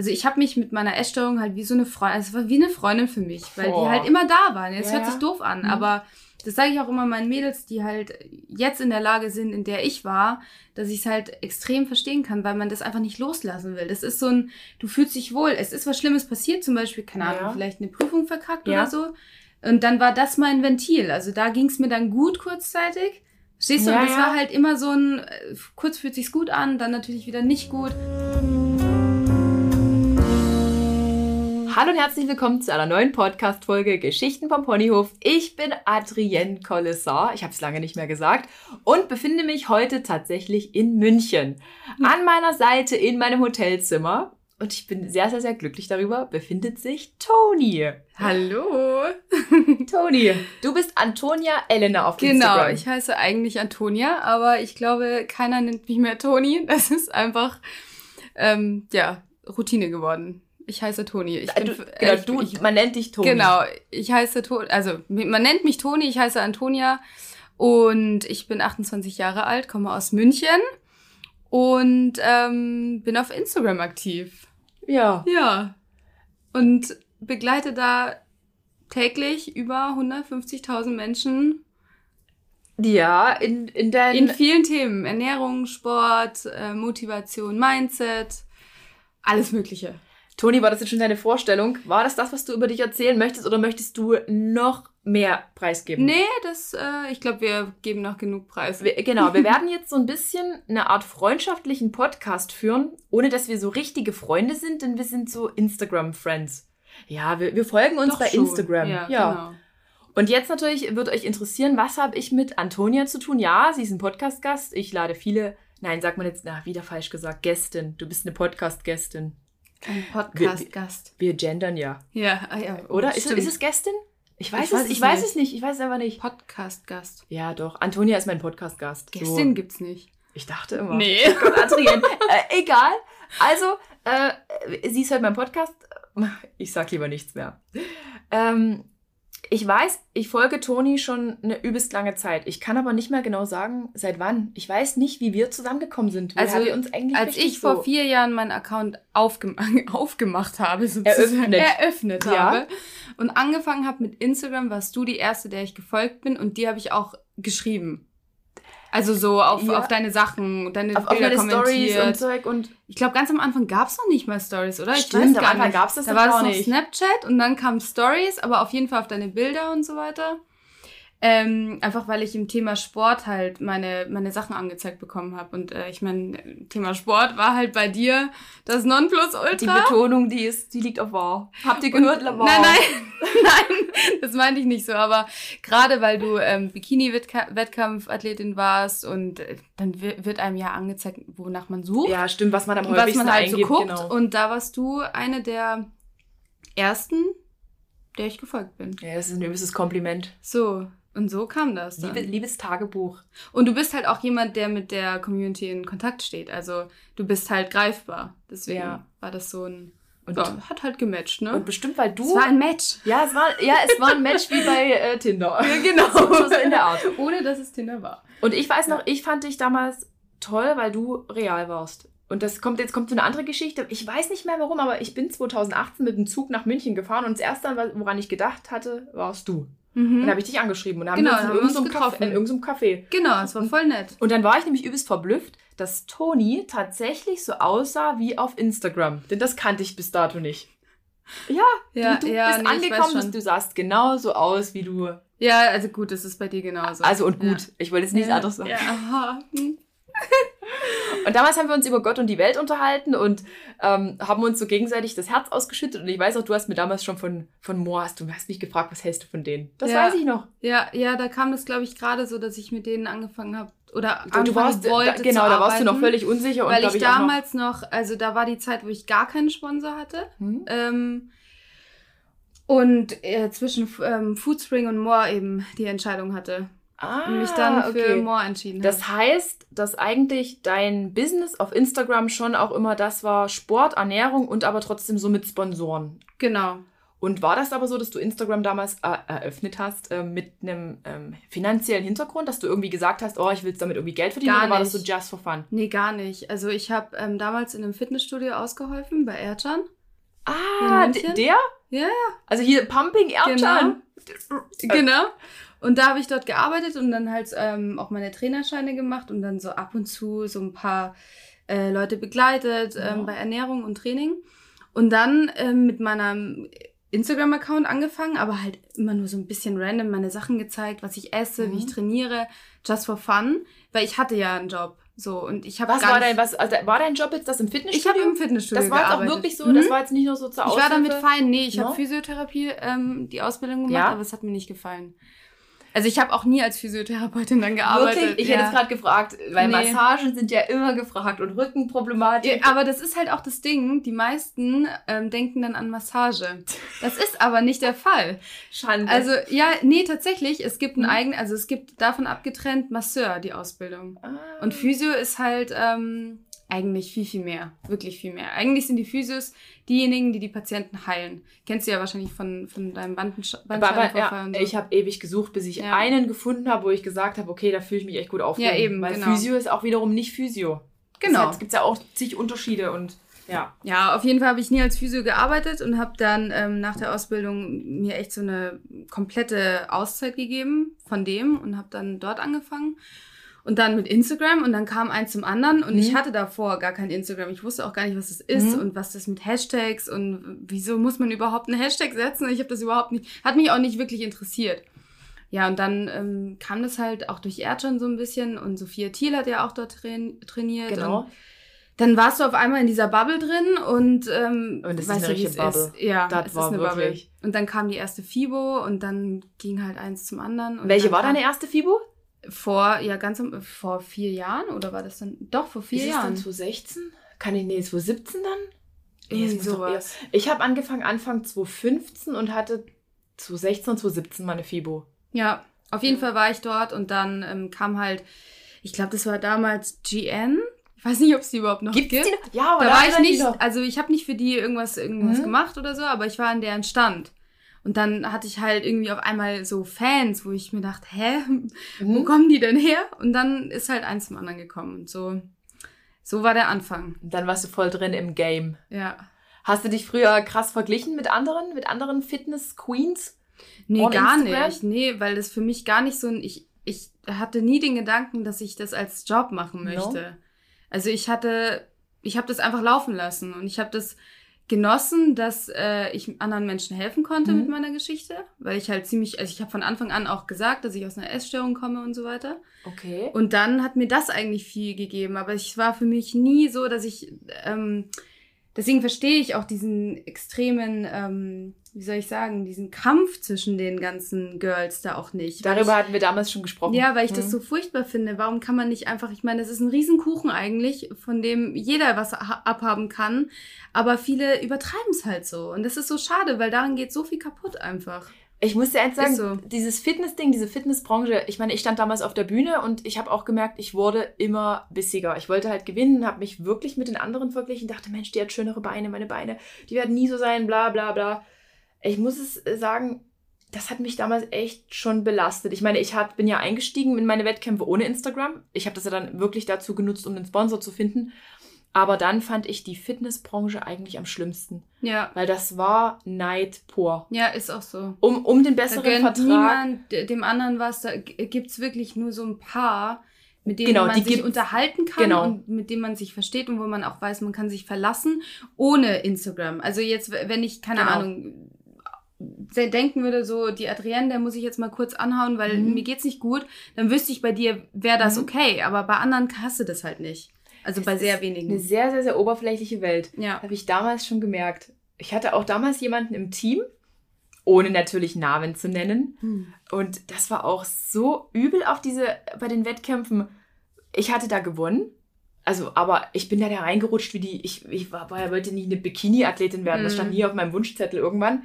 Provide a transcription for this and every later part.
also ich habe mich mit meiner Essstörung halt wie so eine Freundin, also es war wie eine Freundin für mich, weil Boah. die halt immer da waren. Es Ja, hört ja. sich doof an, Mhm. aber das sage ich auch immer meinen Mädels, die halt jetzt in der Lage sind, in der ich war, dass ich es halt extrem verstehen kann, weil man das einfach nicht loslassen will. Das ist so ein, du fühlst dich wohl, es ist was Schlimmes passiert, zum Beispiel, keine Ahnung, Ja. vielleicht eine Prüfung verkackt Ja. oder so. Und dann war das mein Ventil. Also da ging es mir dann gut kurzzeitig. Verstehst du? Ja, und das ja. war halt immer so ein, äh, kurz fühlt sich's gut an, dann natürlich wieder nicht gut. Hallo und herzlich willkommen zu einer neuen Podcast-Folge Geschichten vom Ponyhof. Ich bin Adrienne Collessar, ich habe es lange nicht mehr gesagt, und befinde mich heute tatsächlich in München. An meiner Seite in meinem Hotelzimmer, und ich bin sehr, sehr, sehr glücklich darüber, befindet sich Toni. Hallo. Toni, du bist Antonia Elena auf Genau, Instagram. ich heiße eigentlich Antonia, aber ich glaube, keiner nennt mich mehr Toni. Das ist einfach, ähm, ja, Routine geworden. Ich heiße Toni. Ich Äh, bin, du, äh, genau, ich, du, ich, man nennt dich Toni. Genau, ich heiße Toni, also man nennt mich Toni, ich heiße Antonia und ich bin 28 Jahre alt, komme aus München und ähm, bin auf Instagram aktiv. Ja. Ja. Und begleite da täglich über 150.000 Menschen Ja, in, in dein... in vielen Themen. Ernährung, Sport, äh, Motivation, Mindset, alles Mögliche. Toni, war das jetzt schon deine Vorstellung? War das das, was du über dich erzählen möchtest oder möchtest du noch mehr preisgeben? Nee, das, äh, ich glaube, wir geben noch genug Preis. Wir, genau, wir werden jetzt so ein bisschen eine Art freundschaftlichen Podcast führen, ohne dass wir so richtige Freunde sind, denn wir sind so Instagram-Friends. Ja, wir, wir folgen uns Doch bei schon. Instagram. Ja, ja. genau. Und jetzt natürlich wird euch interessieren, was habe ich mit Antonia zu tun? Ja, sie ist ein Podcast-Gast. Ich lade viele, nein, sagt man jetzt, na, wieder falsch gesagt, Gästin. Du bist eine Podcast-Gästin. Ein Podcast-Gast. Wir gendern ja. Ja, ah, ja. oh, Oder? Ist, ist es Gästin? Ich weiß, Ich weiß es, es ich weiß nicht. es nicht. Ich weiß es aber nicht. Podcast-Gast. Ja, doch. Antonia ist mein Podcast-Gast. Gästin gibt's nicht. Ich dachte immer. Nee. Oh Gott, Adrienne. äh, egal. Also, äh, sie ist halt mein Podcast. Ich sag lieber nichts mehr. Ähm, ich weiß, ich folge Toni schon eine übelst lange Zeit. Ich kann aber nicht mehr genau sagen, seit wann. Ich weiß nicht, wie wir zusammengekommen sind. Woher Also, wir uns eigentlich Als ich vor so- vier Jahren meinen Account aufgem aufgemacht habe, sozusagen, Eröffnet. eröffnet Ja. habe und angefangen habe mit Instagram, warst du die erste, der ich gefolgt bin und die habe ich auch geschrieben. Also so auf, Ja. auf deine Sachen, deine auf, auf Bilder Stories kommentiert. und Zeug und ich glaube, ganz am Anfang gab's noch nicht mal Stories, oder? Ich Stimmt, weiß am gar Anfang nicht. gab's das Da war es gar noch nicht. Snapchat und dann kamen Stories, aber auf jeden Fall auf deine Bilder und so weiter. Ähm, einfach weil ich im Thema Sport halt meine, meine Sachen angezeigt bekommen habe. Und äh, ich meine, Thema Sport war halt bei dir das Nonplusultra. die Betonung, die ist, die liegt auf wahr. Habt ihr gehört, wow. Nein, nein, nein, das meinte ich nicht so. Aber gerade weil du ähm, Bikini-Wettkampfathletin warst und äh, dann wird, einem ja angezeigt, wonach man sucht. Ja, stimmt, was man am und was häufigsten man halt so eingibt. guckt. genau. Und da warst du eine der ersten, der ich gefolgt bin. ja, das ist ein übelstes Kompliment. So, und so kam das dann. Liebe, liebes Tagebuch. Und du bist halt auch jemand, der mit der Community in Kontakt steht. Also du bist halt greifbar. Deswegen Ja. war das so ein... Und, ja, hat halt gematcht, ne? und bestimmt, weil du. es war ein Match. ja, es war, ja, es war ein Match wie bei äh, Tinder. Ja, genau. So, so in der Art. Ohne, dass es Tinder war. Und ich weiß noch, ich fand dich damals toll, weil du real warst. Und das kommt, jetzt kommt so eine andere Geschichte. Ich weiß nicht mehr warum, aber ich bin 2018 mit dem Zug nach München gefahren und das erste, woran ich gedacht hatte, warst du. Und Mhm. dann habe ich dich angeschrieben und dann Genau, haben wir uns in irgendeinem irgendeinem Café. Genau, es war voll nett. Und dann war ich nämlich übelst verblüfft, dass Toni tatsächlich so aussah wie auf Instagram. Denn das kannte ich bis dato nicht. Ja, Ja, du, du ja, bist nee, angekommen, schon. du sahst genauso aus wie du. Ja, also gut, das ist bei dir genauso. Also und gut. Ja. Ich wollte jetzt nichts anderes sagen. Ja, aha. Und damals haben wir uns über Gott und die Welt unterhalten und ähm, haben uns so gegenseitig das Herz ausgeschüttet. Und ich weiß auch, du hast mir damals schon von, von Moor, hast du hast mich gefragt, was hältst du von denen? Das Ja. weiß ich noch. Ja, ja, da kam das, glaube ich, gerade so, dass ich mit denen angefangen habe. Oder Du, warst, wollte da, genau, da warst du noch völlig unsicher und Weil glaub ich noch- damals noch, also da war die Zeit, wo ich gar keinen Sponsor hatte. Hm? Ähm, und äh, zwischen ähm, Foodspring und More eben die Entscheidung hatte. Ah, Und mich dann für okay. More entschieden Das heißt, dass eigentlich dein Business auf Instagram schon auch immer das war, Sport, Ernährung und aber trotzdem so mit Sponsoren. Genau. Und war das aber so, dass du Instagram damals äh, eröffnet hast äh, mit einem ähm, finanziellen Hintergrund, dass du irgendwie gesagt hast, oh, ich will damit irgendwie Geld verdienen Gar oder war das so nicht. just for fun? Nee, gar nicht. Also ich habe ähm, damals in einem Fitnessstudio ausgeholfen bei Ercan. Ah, der? Ja, Also hier Pumping Ercan. Genau. Und da habe ich dort gearbeitet und dann halt ähm, auch meine Trainerscheine gemacht und dann so ab und zu so ein paar äh, Leute begleitet Ja. ähm, bei Ernährung und Training. Und dann ähm, mit meinem Instagram-Account angefangen, aber halt immer nur so ein bisschen random meine Sachen gezeigt, was ich esse, Mhm. wie ich trainiere, just for fun, weil ich hatte ja einen Job. So, und ich habe Was war dein, was, also war dein Job jetzt das im Ich Fitnessstudio? habe im Fitnessstudio das war jetzt auch wirklich so, Mhm. das war jetzt nicht nur so zur Ich war damit fein. Nee, ich No? habe Physiotherapie ähm, die Ausbildung gemacht, Ja? aber es hat mir nicht gefallen. Also ich habe auch nie als Physiotherapeutin dann gearbeitet. Wirklich? Ich ja. hätte es gerade gefragt, weil Nee. Massagen sind ja immer gefragt und Rückenproblematik. Ja, aber das ist halt auch das Ding. Die meisten ähm, denken dann an Massage. Das ist aber nicht der Fall. Schande. Also ja, nee, tatsächlich. Es gibt einen Mhm. eigenen, also es gibt davon abgetrennt Masseur die Ausbildung. Ah. Und Physio ist halt ähm, eigentlich viel, viel mehr. Wirklich viel mehr. Eigentlich sind die Physios diejenigen, die die Patienten heilen. Kennst du ja wahrscheinlich von, von deinem Bandensch Bandscheibenvorfall ja, ich habe ewig gesucht, bis ich Ja. einen gefunden habe, wo ich gesagt habe, okay, da fühle ich mich echt gut aufgehoben. Ja, eben, Weil genau. Physio ist auch wiederum nicht Physio. Genau. Es gibt ja auch zig Unterschiede und ja. Ja, auf jeden Fall habe ich nie als Physio gearbeitet und habe dann ähm, nach der Ausbildung mir echt so eine komplette Auszeit gegeben von dem und habe dann dort angefangen. Und dann mit Instagram und dann kam eins zum anderen und Mhm. ich hatte davor gar kein Instagram. Ich wusste auch gar nicht, was das ist Mhm. und was das mit Hashtags und wieso muss man überhaupt einen Hashtag setzen. Ich habe das überhaupt nicht, hat mich auch nicht wirklich interessiert. Ja, und dann ähm, kam das halt auch durch Erdschan so ein bisschen und Sophia Thiel hat ja auch dort train trainiert. Genau. dann warst du auf einmal in dieser Bubble drin und ähm, Und das ist weißt eine du, wie richtige es Bubble. Ist. Ja, Das es war ist eine wirklich- Bubble. Und dann kam die erste FIBO und dann ging halt eins zum anderen. Und Welche war deine erste Fibo? Vor, ja, ganz am, vor vier Jahren oder war das dann? Doch, vor vier ist Jahren. dann 2016? Kann ich, nee, 2017 dann? Nee, Irgendwie sowas. Ich habe angefangen Anfang 2015 und hatte 2016 und 2017 meine Fibo. Ja, auf jeden Fall war ich dort und dann ähm, kam halt, ich glaube, das war damals GN. Ich weiß nicht, ob es die überhaupt noch Gibt's gibt. die noch? Ja, aber da war ich nicht, also ich habe nicht für die irgendwas, irgendwas Mhm. gemacht oder so, aber ich war an deren Stand. Und dann hatte ich halt irgendwie auf einmal so Fans, wo ich mir dachte, hä, wo Mhm. kommen die denn her? Und dann ist halt eins zum anderen gekommen. Und so, so war der Anfang. Und Dann warst du voll drin im Game. Ja. Hast du dich früher krass verglichen mit anderen, mit anderen Fitness-Queens? Nee, gar Instagram? nicht. Nee, weil das für mich gar nicht so ein, ich, ich hatte nie den Gedanken, dass ich das als Job machen No? möchte. Also ich hatte, ich habe das einfach laufen lassen und ich habe das genossen, dass äh, ich anderen Menschen helfen konnte Mhm. mit meiner Geschichte, weil ich halt ziemlich, also ich habe von Anfang an auch gesagt, dass ich aus einer Essstörung komme und so weiter. Okay. Und dann hat mir das eigentlich viel gegeben, aber es war für mich nie so, dass ich, ähm, deswegen verstehe ich auch diesen extremen, ähm, wie soll ich sagen, diesen Kampf zwischen den ganzen Girls da auch nicht. Darüber hatten wir damals schon gesprochen. ich, ja, weil ich Mhm. das so furchtbar finde. Warum kann man nicht einfach, ich meine, es ist ein Riesenkuchen eigentlich, von dem jeder was ha- abhaben kann, aber viele übertreiben es halt so. Und das ist so schade, weil daran geht so viel kaputt einfach. Ich muss dir eins sagen, so. dieses Fitness-Ding, diese Fitnessbranche, ich meine, ich stand damals auf der Bühne und ich habe auch gemerkt, ich wurde immer bissiger. Ich wollte halt gewinnen, habe mich wirklich mit den anderen verglichen, dachte, Mensch, die hat schönere Beine, meine Beine, die werden nie so sein, bla bla bla. Ich muss es äh, sagen, das hat mich damals echt schon belastet. Ich meine, ich hat, bin ja eingestiegen in meine Wettkämpfe ohne Instagram. Ich habe das ja dann wirklich dazu genutzt, um einen Sponsor zu finden. Aber dann fand ich die Fitnessbranche eigentlich am schlimmsten, Ja. weil das war Neid pur. Ja, ist auch so. Um, um den Da besseren gönnt Vertrag. niemand dem anderen was. Da g- gibt's wirklich nur so ein paar, mit denen Genau, man sich unterhalten kann Genau. und mit denen man sich versteht und wo man auch weiß, man kann sich verlassen ohne Instagram. Also jetzt, wenn ich, keine Genau. Ahnung, denken würde, so, die Adrienne, der muss ich jetzt mal kurz anhauen, weil Mhm. mir geht's nicht gut, dann wüsste ich bei dir, wäre das Mhm. okay. Aber bei anderen hast du das halt nicht. Also Es bei sehr wenigen. Eine sehr, sehr, sehr oberflächliche Welt. ja. Habe ich damals schon gemerkt. Ich hatte auch damals jemanden im Team, ohne natürlich Namen zu nennen. Hm. Und das war auch so übel auf diese, bei den Wettkämpfen. Ich hatte da gewonnen. Also, aber ich bin da, da reingerutscht, wie die, ich, ich war, war, wollte nie eine Bikini-Athletin werden. Das Mhm. stand nie auf meinem Wunschzettel irgendwann.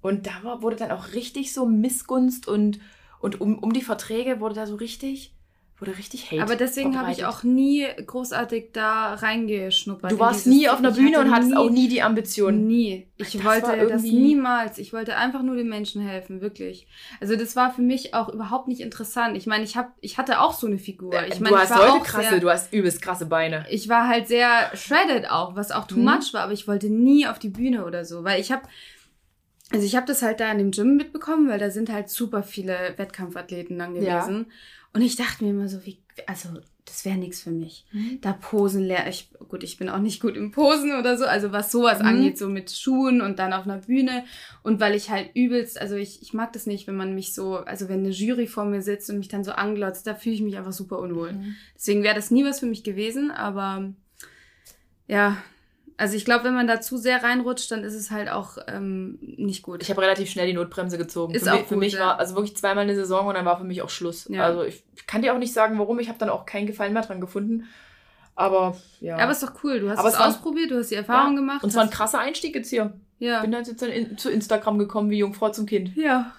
Und da war, wurde dann auch richtig so Missgunst und, und um, um die Verträge wurde da so richtig, wurde richtig Hate. Aber deswegen habe ich auch nie großartig da reingeschnuppert. Du warst nie auf einer Bühne und hattest nie, auch nie die Ambition. Nie. Ich das wollte das niemals. Ich wollte einfach nur den Menschen helfen, wirklich. Also das war für mich auch überhaupt nicht interessant. Ich meine, ich habe, ich hatte auch so eine Figur. Ich meine, du hast ich war heute krasse, sehr, du hast übelst krasse Beine. Ich war halt sehr shredded auch, was auch too mhm. much war. Aber ich wollte nie auf die Bühne oder so, weil ich habe also ich habe das halt da in dem Gym mitbekommen, weil da sind halt super viele Wettkampfathleten dann gewesen. Ja. Und ich dachte mir immer so, wie, also das wäre nichts für mich. Mhm. Da Posen leer. Ich, gut, ich bin auch nicht gut im Posen oder so, also was sowas mhm. angeht, so mit Schuhen und dann auf einer Bühne. Und weil ich halt übelst, also ich, ich mag das nicht, wenn man mich so, also wenn eine Jury vor mir sitzt und mich dann so anglotzt, da fühle ich mich einfach super unwohl. Mhm. Deswegen wäre das nie was für mich gewesen, aber ja, also ich glaube, wenn man da zu sehr reinrutscht, dann ist es halt auch ähm, nicht gut. Ich habe relativ schnell die Notbremse gezogen. Ist für auch mich, für mich ja. war also wirklich zweimal eine Saison und dann war für mich auch Schluss. Ja. Also ich, kann dir auch nicht sagen, warum. Ich habe dann auch keinen Gefallen mehr dran gefunden. Aber ja. Aber ist doch cool. Du hast Aber es ausprobiert, du hast die Erfahrung ja. gemacht. Und es war ein krasser Einstieg jetzt hier. Ja. Bin dann jetzt in, zu Instagram gekommen wie Jungfrau zum Kind. Ja.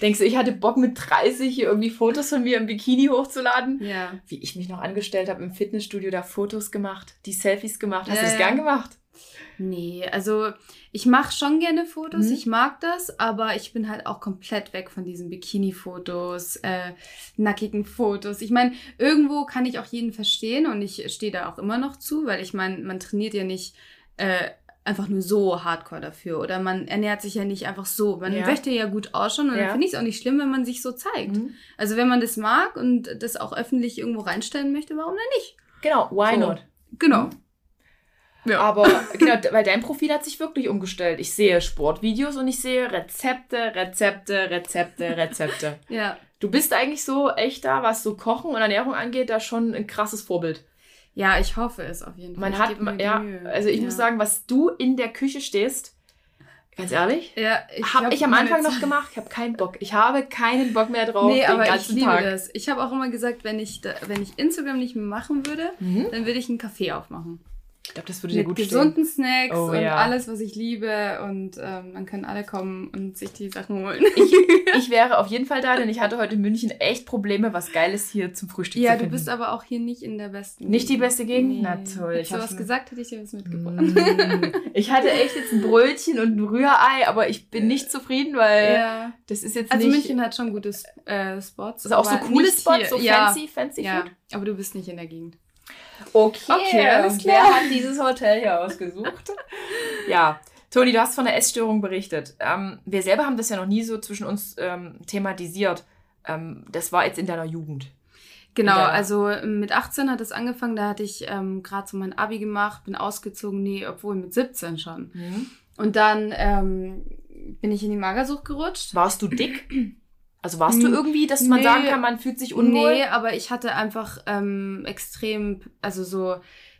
Denkst du, ich hatte Bock mit 30 hier irgendwie Fotos von mir im Bikini hochzuladen? Ja. Wie ich mich noch angestellt habe im Fitnessstudio, da Fotos gemacht, die Selfies gemacht. Hast ja, du das gern gemacht? Nee, also ich mache schon gerne Fotos, mhm. ich mag das, aber ich bin halt auch komplett weg von diesen Bikini-Fotos, äh, nackigen Fotos. Ich meine, irgendwo kann ich auch jeden verstehen und ich stehe da auch immer noch zu, weil ich meine, man trainiert ja nicht äh, einfach nur so hardcore dafür oder man ernährt sich ja nicht einfach so. Man ja. möchte ja gut ausschauen und ja. dann finde ich es auch nicht schlimm, wenn man sich so zeigt. Mhm. Also wenn man das mag und das auch öffentlich irgendwo reinstellen möchte, warum denn nicht? Genau, why so. not? Genau. Mhm. Ja. Aber genau, weil dein Profil hat sich wirklich umgestellt. Ich sehe Sportvideos und ich sehe Rezepte, Rezepte, Rezepte, Rezepte. ja. Du bist eigentlich so echt da, was so Kochen und Ernährung angeht, da schon ein krasses Vorbild. Ja, ich hoffe es auf jeden Fall. Man hat, ja, also ich ja. muss sagen, was du in der Küche stehst, ganz ehrlich, ja, ich habe ich am Anfang noch gemacht. Ich habe keinen Bock. Ich habe keinen Bock mehr drauf. Nee, aber ich liebe Tag. das. Ich habe auch immer gesagt, wenn ich, da, wenn ich Instagram nicht mehr machen würde, mhm. dann würde ich einen Kaffee aufmachen. Ich glaube, das würde dir gut stehen. gesunden Snacks oh, und ja. alles, was ich liebe. Und ähm, dann können alle kommen und sich die Sachen holen. Ich, ich wäre auf jeden Fall da, denn ich hatte heute in München echt Probleme, was Geiles hier zum Frühstück ja, zu finden. Ja, du bist aber auch hier nicht in der besten Nicht die beste Gegend? Nee. Na toll. Hättest du was gesagt, hätte ich dir was mitgebracht. Mm. Ich hatte echt jetzt ein Brötchen und ein Rührei, aber ich bin nicht zufrieden, weil ja. das ist jetzt also nicht... Also München hat schon gute äh, Spots. Also auch so coole Spots, so ja. fancy, fancy ja. Food. aber du bist nicht in der Gegend. Okay, okay alles klar. Wer hat dieses Hotel hier ausgesucht? ja, Toni, du hast von der Essstörung berichtet. Ähm, wir selber haben das ja noch nie so zwischen uns ähm, thematisiert. Ähm, das war jetzt in deiner Jugend. Genau, also mit 18 hat es angefangen, da hatte ich ähm, gerade so mein Abi gemacht, bin ausgezogen, nee, obwohl mit 17 schon. Mhm. Und dann ähm, bin ich in die Magersucht gerutscht. Warst du dick? Also warst du hm, irgendwie, dass man nee, sagen kann, man fühlt sich unwohl? Nee, aber ich hatte einfach ähm, extrem, also so,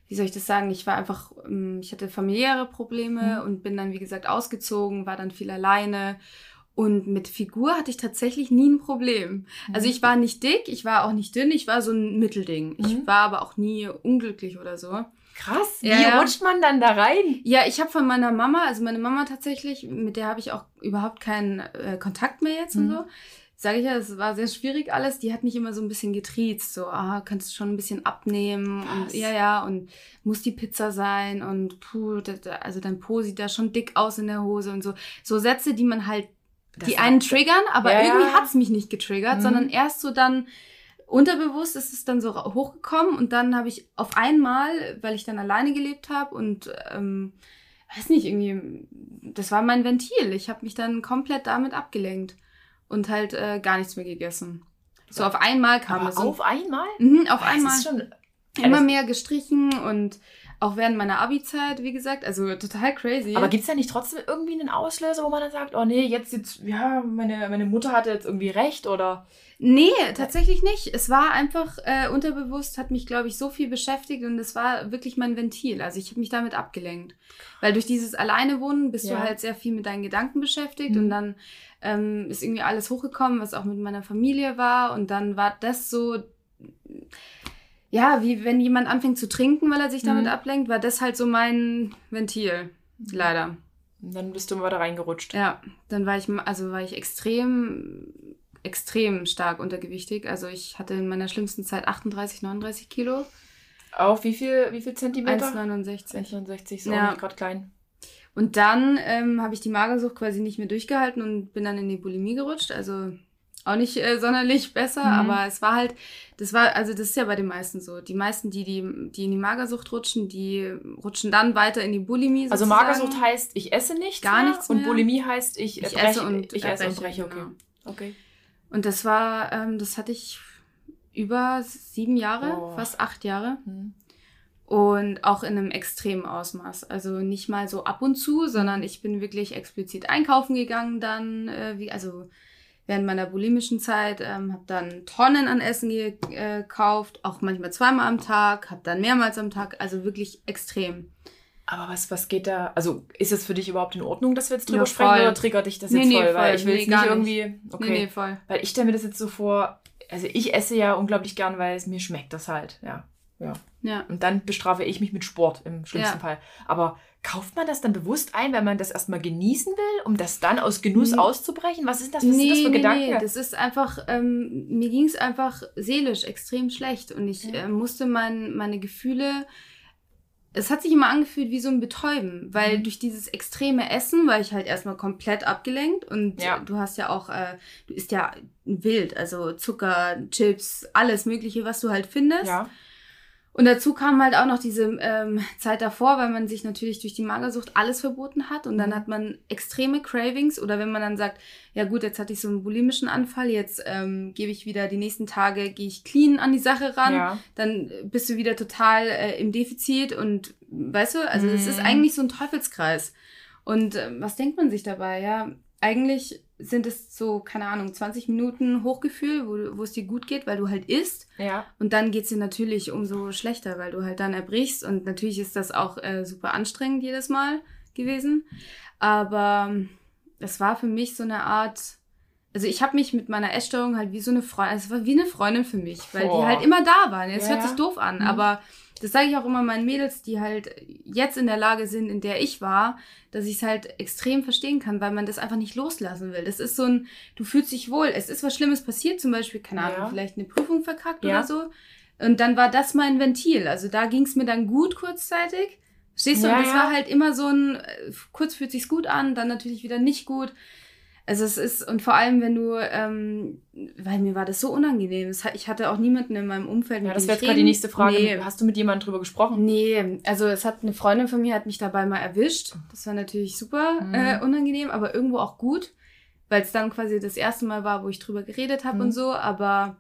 wie soll ich das sagen, ich war einfach, ähm, ich hatte familiäre Probleme mhm. und bin dann, wie gesagt, ausgezogen, war dann viel alleine. Und mit Figur hatte ich tatsächlich nie ein Problem. Mhm. Also ich war nicht dick, ich war auch nicht dünn, ich war so ein Mittelding. Mhm. Ich war aber auch nie unglücklich oder so. Krass. Wie ja, rutscht man dann da rein? Ja, ich habe von meiner Mama, also meine Mama tatsächlich, mit der habe ich auch überhaupt keinen äh, Kontakt mehr jetzt und mhm. so sage ich ja, es war sehr schwierig alles. Die hat mich immer so ein bisschen getriezt, so, ah, kannst du schon ein bisschen abnehmen und ja, ja, und muss die Pizza sein und puh, also dein Po sieht da schon dick aus in der Hose und so. So Sätze, die man halt, das die einen triggern, aber ja, irgendwie hat's mich nicht getriggert, mhm. sondern erst so dann unterbewusst ist es dann so hochgekommen und dann habe ich auf einmal, weil ich dann alleine gelebt habe und ähm, weiß nicht, irgendwie, das war mein Ventil. Ich habe mich dann komplett damit abgelenkt und halt äh, gar nichts mehr gegessen. So auf einmal kam es. Auf einmal? Mhm, auf das einmal. Ist schon immer mehr gestrichen und auch während meiner Abi-Zeit, wie gesagt, also total crazy. Aber gibt es ja nicht trotzdem irgendwie einen Auslöser, wo man dann sagt, oh nee, jetzt, jetzt, ja, meine, meine Mutter hatte jetzt irgendwie recht oder. Nee, tatsächlich nicht. Es war einfach äh, unterbewusst, hat mich, glaube ich, so viel beschäftigt und es war wirklich mein Ventil. Also ich habe mich damit abgelenkt. Weil durch dieses Alleinewohnen bist ja. du halt sehr viel mit deinen Gedanken beschäftigt mhm. und dann ähm, ist irgendwie alles hochgekommen, was auch mit meiner Familie war. Und dann war das so, ja, wie wenn jemand anfängt zu trinken, weil er sich damit mhm. ablenkt, war das halt so mein Ventil. Leider. Und dann bist du mal da reingerutscht. Ja, dann war ich, also war ich extrem extrem stark untergewichtig. Also ich hatte in meiner schlimmsten Zeit 38, 39 Kilo. Auf wie viel, wie viel Zentimeter? 1,69. 1,69, so Ja. nicht gerade klein. Und dann ähm, habe ich die Magersucht quasi nicht mehr durchgehalten und bin dann in die Bulimie gerutscht. Also auch nicht äh, sonderlich besser, Mhm. aber es war halt, das war, also das ist ja bei den meisten so. Die meisten, die, die, die in die Magersucht rutschen, die rutschen dann weiter in die Bulimie. Also sozusagen. Magersucht heißt, ich esse nichts Gar mehr nichts und mehr. Bulimie heißt, ich, Ich breche, esse und ich esse und breche, okay. genau. Okay. Und das war, ähm, das hatte ich über sieben Jahre, Oh. fast acht Jahre. Hm. Und auch in einem extremen Ausmaß. Also nicht mal so ab und zu, sondern ich bin wirklich explizit einkaufen gegangen dann, äh, wie, also während meiner bulimischen Zeit, ähm, habe dann Tonnen an Essen äh, gekauft, auch manchmal zweimal am Tag, habe dann mehrmals am Tag, also wirklich extrem. Aber was, was geht da? Also ist es für dich überhaupt in Ordnung, dass wir jetzt drüber Ja, sprechen oder triggert dich das Nee, jetzt nee, voll? Weil ich will Nee, jetzt nicht irgendwie. Okay. Nee, nee, voll. Weil ich stelle mir das jetzt so vor, also ich esse ja unglaublich gern, weil es mir schmeckt das halt, ja. Ja. Ja. Und dann bestrafe ich mich mit Sport im schlimmsten Ja. Fall. Aber kauft man das dann bewusst ein, wenn man das erstmal genießen will, um das dann aus Genuss Nee. auszubrechen? Was ist das, was sind das für nee, Gedanken? Nee, das ist einfach, ähm, mir ging es einfach seelisch extrem schlecht und ich Ja. äh, musste mein, meine Gefühle, es hat sich immer angefühlt wie so ein Betäuben, weil Mhm. durch dieses extreme Essen war ich halt erstmal komplett abgelenkt und Ja. du hast ja auch, äh, du isst ja wild, also Zucker, Chips, alles Mögliche, was du halt findest. ja. Und dazu kam halt auch noch diese ähm, Zeit davor, weil man sich natürlich durch die Magersucht alles verboten hat und dann Mhm. hat man extreme Cravings oder wenn man dann sagt, ja gut, jetzt hatte ich so einen bulimischen Anfall, jetzt ähm, gebe ich wieder die nächsten Tage, gehe ich clean an die Sache ran, ja. dann bist du wieder total äh, im Defizit und weißt du, also es ist Mhm. eigentlich so ein Teufelskreis. Und ähm, was denkt man sich dabei? Ja, eigentlich sind es so, keine Ahnung, 20 Minuten Hochgefühl, wo, es dir gut geht, weil du halt isst. Ja. Und dann geht's dir natürlich umso schlechter, weil du halt dann erbrichst. Und natürlich ist das auch äh, super anstrengend jedes Mal gewesen. Aber ähm, es war für mich so eine Art. Also ich habe mich mit meiner Essstörung halt wie so eine Freundin, es war wie eine Freundin für mich, weil Boah. die halt immer da waren. Es Ja, hört sich doof an, Mhm. aber das sage ich auch immer meinen Mädels, die halt jetzt in der Lage sind, in der ich war, dass ich es halt extrem verstehen kann, weil man das einfach nicht loslassen will. Das ist so ein, du fühlst dich wohl. Es ist was Schlimmes passiert, zum Beispiel, keine Ahnung, Ja. vielleicht eine Prüfung verkackt Ja. oder so. Und dann war das mein Ventil. Also da ging es mir dann gut kurzzeitig. Verstehst du? Ja, und das war halt immer so ein, äh, kurz fühlt sich's gut an, dann natürlich wieder nicht gut. Also es ist, und vor allem, wenn du, ähm, weil mir war das so unangenehm. Ich hatte auch niemanden in meinem Umfeld, Ja, das wäre jetzt gerade die nächste Frage. Nee, Hast du mit jemandem drüber gesprochen? Nee, also es hat eine Freundin von mir hat mich dabei mal erwischt. Das war natürlich super Mhm. äh, unangenehm, aber irgendwo auch gut, weil es dann quasi das erste Mal war, wo ich drüber geredet habe Mhm. und so. Aber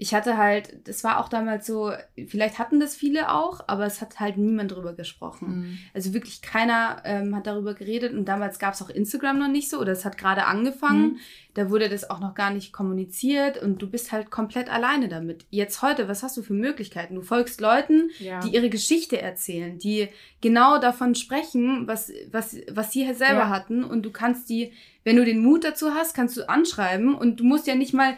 ich hatte halt, das war auch damals so, vielleicht hatten das viele auch, aber es hat halt niemand drüber gesprochen. Mhm. Also wirklich keiner ähm, hat darüber geredet und damals gab es auch Instagram noch nicht so oder es hat gerade angefangen. Mhm. Da wurde das auch noch gar nicht kommuniziert und du bist halt komplett alleine damit. Jetzt heute, was hast du für Möglichkeiten? Du folgst Leuten, Ja. die ihre Geschichte erzählen, die genau davon sprechen, was, was, was sie halt selber Ja. hatten. Und du kannst die, wenn du den Mut dazu hast, kannst du anschreiben und du musst ja nicht mal,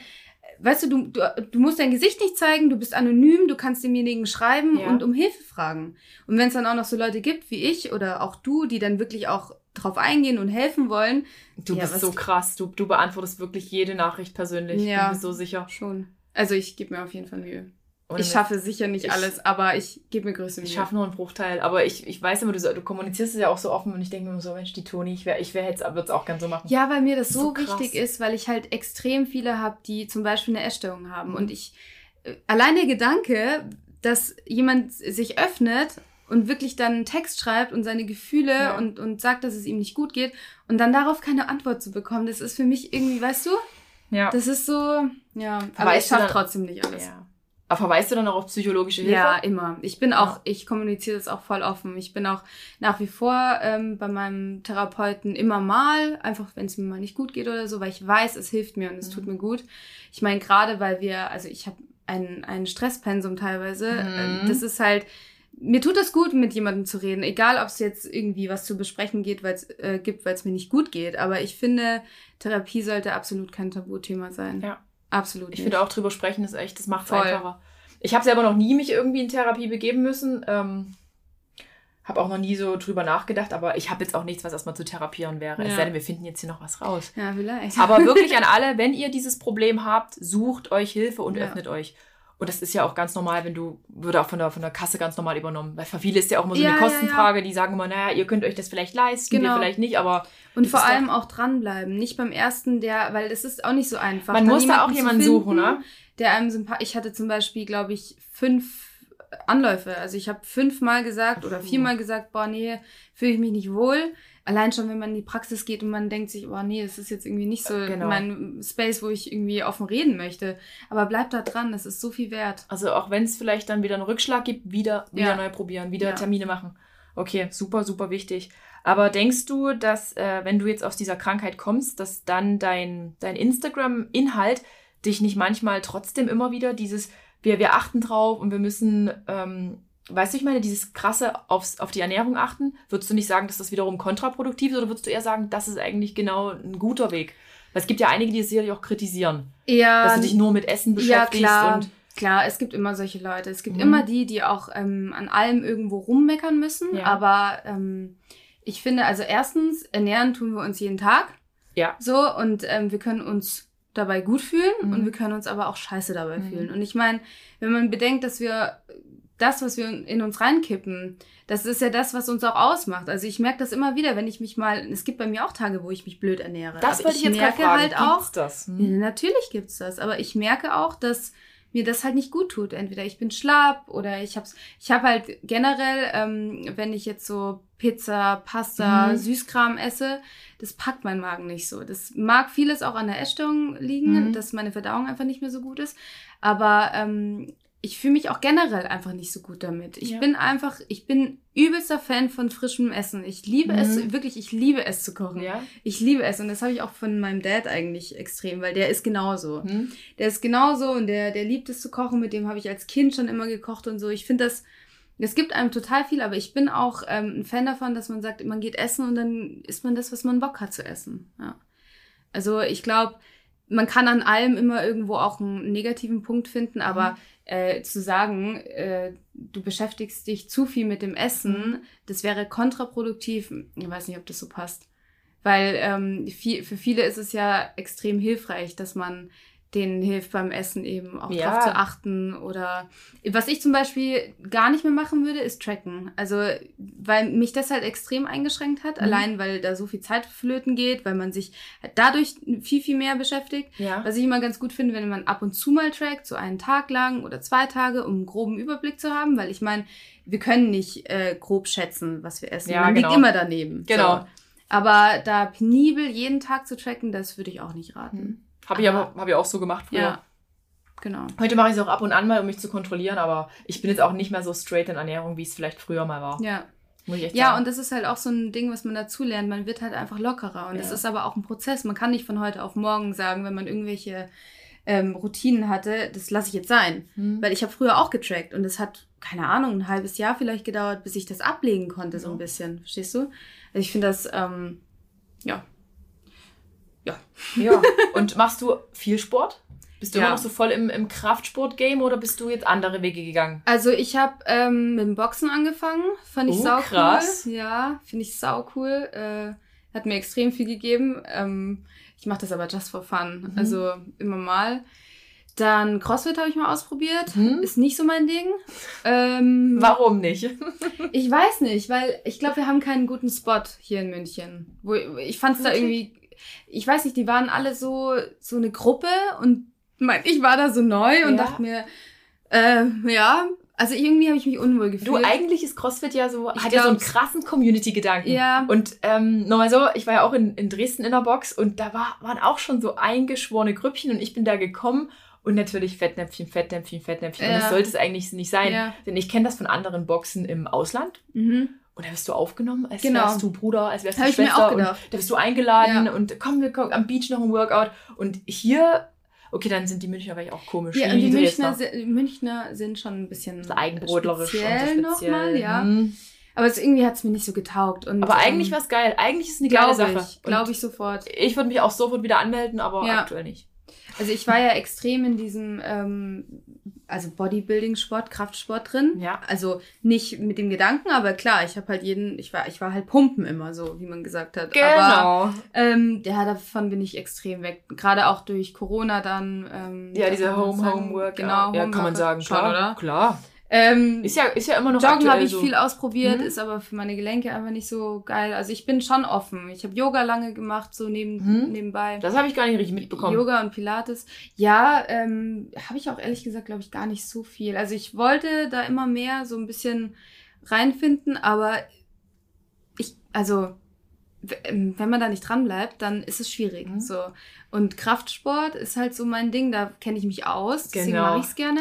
weißt du, du, du, du musst dein Gesicht nicht zeigen, du bist anonym, du kannst demjenigen schreiben Ja. und um Hilfe fragen. Und wenn es dann auch noch so Leute gibt wie ich oder auch du, die dann wirklich auch drauf eingehen und helfen wollen, Du Ja, bist so krass. Du, du beantwortest wirklich jede Nachricht persönlich. Ja. Ich bin mir so sicher. schon. Also ich gebe mir auf jeden Fall Mühe. Ohne ich schaffe sicher nicht Ich- alles, aber ich gebe mir größte Mühe. Ich schaffe nur einen Bruchteil. Aber ich, ich weiß immer, du, so- du kommunizierst es ja auch so offen und ich denke mir immer so, Mensch, die Toni, ich wäre ich wär jetzt, würde es auch gern so machen. Ja, weil mir das So so, krass. wichtig ist, weil ich halt extrem viele habe, die zum Beispiel eine Essstörung haben. Und ich, äh, allein der Gedanke, dass jemand sich öffnet und wirklich dann einen Text schreibt und seine Gefühle Ja. und, und sagt, dass es ihm nicht gut geht und dann darauf keine Antwort zu bekommen, das ist für mich irgendwie, weißt du, Ja. das ist so, ja, aber Verweist ich schaffe trotzdem nicht alles. ja. Aber verweist du dann auch auf psychologische Hilfe? Ja, immer. Ich bin auch, Ja. ich kommuniziere das auch voll offen. Ich bin auch nach wie vor ähm, bei meinem Therapeuten immer mal, einfach wenn es mir mal nicht gut geht oder so, weil ich weiß, es hilft mir und es Mhm. tut mir gut. Ich meine, gerade weil wir, also ich habe ein, ein Stresspensum teilweise, Mhm. äh, das ist halt, mir tut es gut, mit jemandem zu reden, egal ob es jetzt irgendwie was zu besprechen geht, weil's, äh, gibt, weil es mir nicht gut geht. Aber ich finde, Therapie sollte absolut kein Tabuthema sein. Ja. Absolut. Ich nicht. finde auch drüber sprechen ist echt, das macht es einfacher. Ich habe selber noch nie mich irgendwie in Therapie begeben müssen. Ähm, habe auch noch nie so drüber nachgedacht, aber ich habe jetzt auch nichts, was erstmal zu therapieren wäre. Es Ja. sei denn, wir finden jetzt hier noch was raus. Ja, vielleicht. Aber wirklich an alle, wenn ihr dieses Problem habt, sucht euch Hilfe und Ja. öffnet euch. Und das ist ja auch ganz normal, wenn du, würde auch von der, von der Kasse ganz normal übernommen. Weil für viele ist ja auch immer so Ja, eine ja, Kostenfrage, die sagen immer, naja, ihr könnt euch das vielleicht leisten, Genau. wir vielleicht nicht, aber Und vor doch- allem auch dranbleiben. Nicht beim ersten, der, weil es ist auch nicht so einfach. man muss da auch jemanden zu suchen, ne? Der einem sympathisch. Ich hatte zum Beispiel, glaube ich, fünf Anläufe. Also ich habe fünfmal gesagt oder viermal gesagt, boah, nee, fühle ich mich nicht wohl. Allein schon, wenn man in die Praxis geht und man denkt sich, boah, nee, das ist jetzt irgendwie nicht so Genau. mein Space, wo ich irgendwie offen reden möchte. Aber bleib da dran, das ist so viel wert. Also auch wenn es vielleicht dann wieder einen Rückschlag gibt, wieder, wieder Ja. neu probieren, wieder Ja. Termine machen. Okay, super, super wichtig. Aber denkst du, dass äh, wenn du jetzt aus dieser Krankheit kommst, dass dann dein, dein Instagram-Inhalt dich nicht manchmal trotzdem immer wieder dieses, wir, wir achten drauf und wir müssen, ähm, weißt du, ich meine, dieses krasse aufs, auf die Ernährung achten, würdest du nicht sagen, dass das wiederum kontraproduktiv ist oder würdest du eher sagen, das ist eigentlich genau ein guter Weg? Weil es gibt ja einige, die es sicherlich auch kritisieren, Ja, dass du dich nur mit Essen beschäftigst ja, klar. und Klar, es gibt immer solche Leute. Es gibt Mhm. immer die, die auch ähm, an allem irgendwo rummeckern müssen. Ja. Aber ähm, ich finde, also erstens, ernähren tun wir uns jeden Tag. Ja. So, und ähm, wir können uns dabei gut fühlen Mhm. und wir können uns aber auch scheiße dabei Mhm. fühlen. Und ich meine, wenn man bedenkt, dass wir das, was wir in uns reinkippen, das ist ja das, was uns auch ausmacht. Also ich merke das immer wieder, wenn ich mich mal, es gibt bei mir auch Tage, wo ich mich blöd ernähre. Das wollte ich jetzt merke fragen. halt auch, Gibt's das? Hm? natürlich gibt's das, aber ich merke auch, dass mir das halt nicht gut tut. Entweder ich bin schlapp oder ich hab's. Ich habe halt generell, ähm, wenn ich jetzt so Pizza, Pasta, Mhm. Süßkram esse, das packt mein Magen nicht so. Das mag vieles auch an der Essstörung liegen, Mhm. dass meine Verdauung einfach nicht mehr so gut ist. Aber ähm, ich fühle mich auch generell einfach nicht so gut damit. Ich Ja. bin einfach, ich bin übelster Fan von frischem Essen. Ich liebe es, Mhm. wirklich, ich liebe es zu kochen. Ja. Ich liebe es und das habe ich auch von meinem Dad eigentlich extrem, weil der ist genauso. Hm? Der ist genauso und der, der liebt es zu kochen. Mit dem habe ich als Kind schon immer gekocht und so. Ich finde das, es gibt einem total viel, aber ich bin auch ähm, ein Fan davon, dass man sagt, man geht essen und dann isst man das, was man Bock hat zu essen. Ja. Also ich glaube, man kann an allem immer irgendwo auch einen negativen Punkt finden, aber äh, zu sagen, äh, du beschäftigst dich zu viel mit dem Essen, das wäre kontraproduktiv. Ich weiß nicht, ob das so passt. Weil ähm, viel, für viele ist es ja extrem hilfreich, dass man denen hilft beim Essen eben auch Ja. drauf zu achten. Oder was ich zum Beispiel gar nicht mehr machen würde, ist tracken. Also, weil mich das halt extrem eingeschränkt hat, Mhm. allein weil da so viel Zeit flöten geht, weil man sich halt dadurch viel, viel mehr beschäftigt. Ja. Was ich immer ganz gut finde, wenn man ab und zu mal trackt, so einen Tag lang oder zwei Tage, um einen groben Überblick zu haben, weil ich meine, wir können nicht äh, grob schätzen, was wir essen. Ja, man genau. liegt immer daneben. Genau. So. Aber da penibel jeden Tag zu tracken, das würde ich auch nicht raten. Habe ich Aber- hab ich auch so gemacht früher. Ja, genau. Heute mache ich es auch ab und an mal, um mich zu kontrollieren, aber ich bin jetzt auch nicht mehr so straight in Ernährung, wie es vielleicht früher mal war. Ja. Muss ich echt Ja, sagen. und das ist halt auch so ein Ding, was man dazu lernt. Man wird halt einfach lockerer. Und das Ja. ist aber auch ein Prozess. Man kann nicht von heute auf morgen sagen, wenn man irgendwelche ähm, Routinen hatte, das lasse ich jetzt sein. Hm. Weil ich habe früher auch getrackt und es hat, keine Ahnung, ein halbes Jahr vielleicht gedauert, bis ich das ablegen konnte, so Ja. ein bisschen. Verstehst du? Also ich finde das, ähm, ja. Ja. Ja. Und machst du viel Sport? Bist du Ja. immer noch so voll im, im Kraftsport-Game oder bist du jetzt andere Wege gegangen? Also ich habe ähm, mit dem Boxen angefangen. Fand ich Oh, sau krass. cool. Ja, finde ich sau cool. Äh, hat mir extrem viel gegeben. Ähm, ich mache das aber just for fun. Mhm. Also immer mal. Dann CrossFit habe ich mal ausprobiert. Mhm. Ist nicht so mein Ding. Ähm, Warum nicht? Ich weiß nicht, weil ich glaube, wir haben keinen guten Spot hier in München. Wo ich fand es da irgendwie, ich weiß nicht, die waren alle so so eine Gruppe und mein, ich war da so neu und Ja. dachte mir, äh, ja, also irgendwie habe ich mich unwohl gefühlt. Du, eigentlich ist CrossFit ja so, Ich hat ja so einen krassen Community-Gedanken. Ja. Und ähm, nochmal so, ich war ja auch in, in Dresden in der Box und da war, waren auch schon so eingeschworene Grüppchen und ich bin da gekommen und natürlich Fettnäpfchen, Fettnäpfchen, Fettnäpfchen. Und Ja. das sollte es eigentlich nicht sein. Ja. Denn ich kenne das von anderen Boxen im Ausland. Mhm. Und da wirst du aufgenommen, als Genau. wärst du Bruder, als wärst du Hab ich mir Schwester. auch gedacht. Und da wirst du eingeladen Ja. und komm, wir kommen am Beach noch ein Workout. Und hier, okay, dann sind die Münchner vielleicht auch komisch. Ja, und die. Münchner, Münchner sind schon ein bisschen So eigenbrötlerisch und so speziell speziell. nochmal, ja. Hm. Aber es, irgendwie hat es mir nicht so getaugt. Und, Aber eigentlich ähm, war es geil. Eigentlich ist es eine geile Sache. glaube ich sofort. Ich würde mich auch sofort wieder anmelden, aber Ja. aktuell nicht. Also ich war ja extrem in diesem, ähm, also Bodybuilding-Sport, Kraftsport drin. Ja. Also nicht mit dem Gedanken, aber klar, ich habe halt jeden, ich war, ich war halt Pumpen immer so, wie man gesagt hat. Genau. Aber ähm, ja, davon bin ich extrem weg. Gerade auch durch Corona dann. Ähm, ja, diese Home, sagen. Home Work. Genau, ja, Home kann man sagen, schon, klar. oder? Klar. Ähm, Ist ja, ist ja immer noch Joggen habe ich so. viel ausprobiert, Mhm. ist aber für meine Gelenke einfach nicht so geil. Also ich bin schon offen. Ich habe Yoga lange gemacht, so neben, Mhm. nebenbei. Das habe ich gar nicht richtig mitbekommen. Yoga und Pilates. Ja, ähm, habe ich auch ehrlich gesagt, glaube ich, gar nicht so viel. Also ich wollte da immer mehr so ein bisschen reinfinden, aber ich, also ähm, wenn man da nicht dran bleibt, dann ist es schwierig. Mhm. So. Und Kraftsport ist halt so mein Ding, da kenne ich mich aus, deswegen Genau. mache ich es gerne.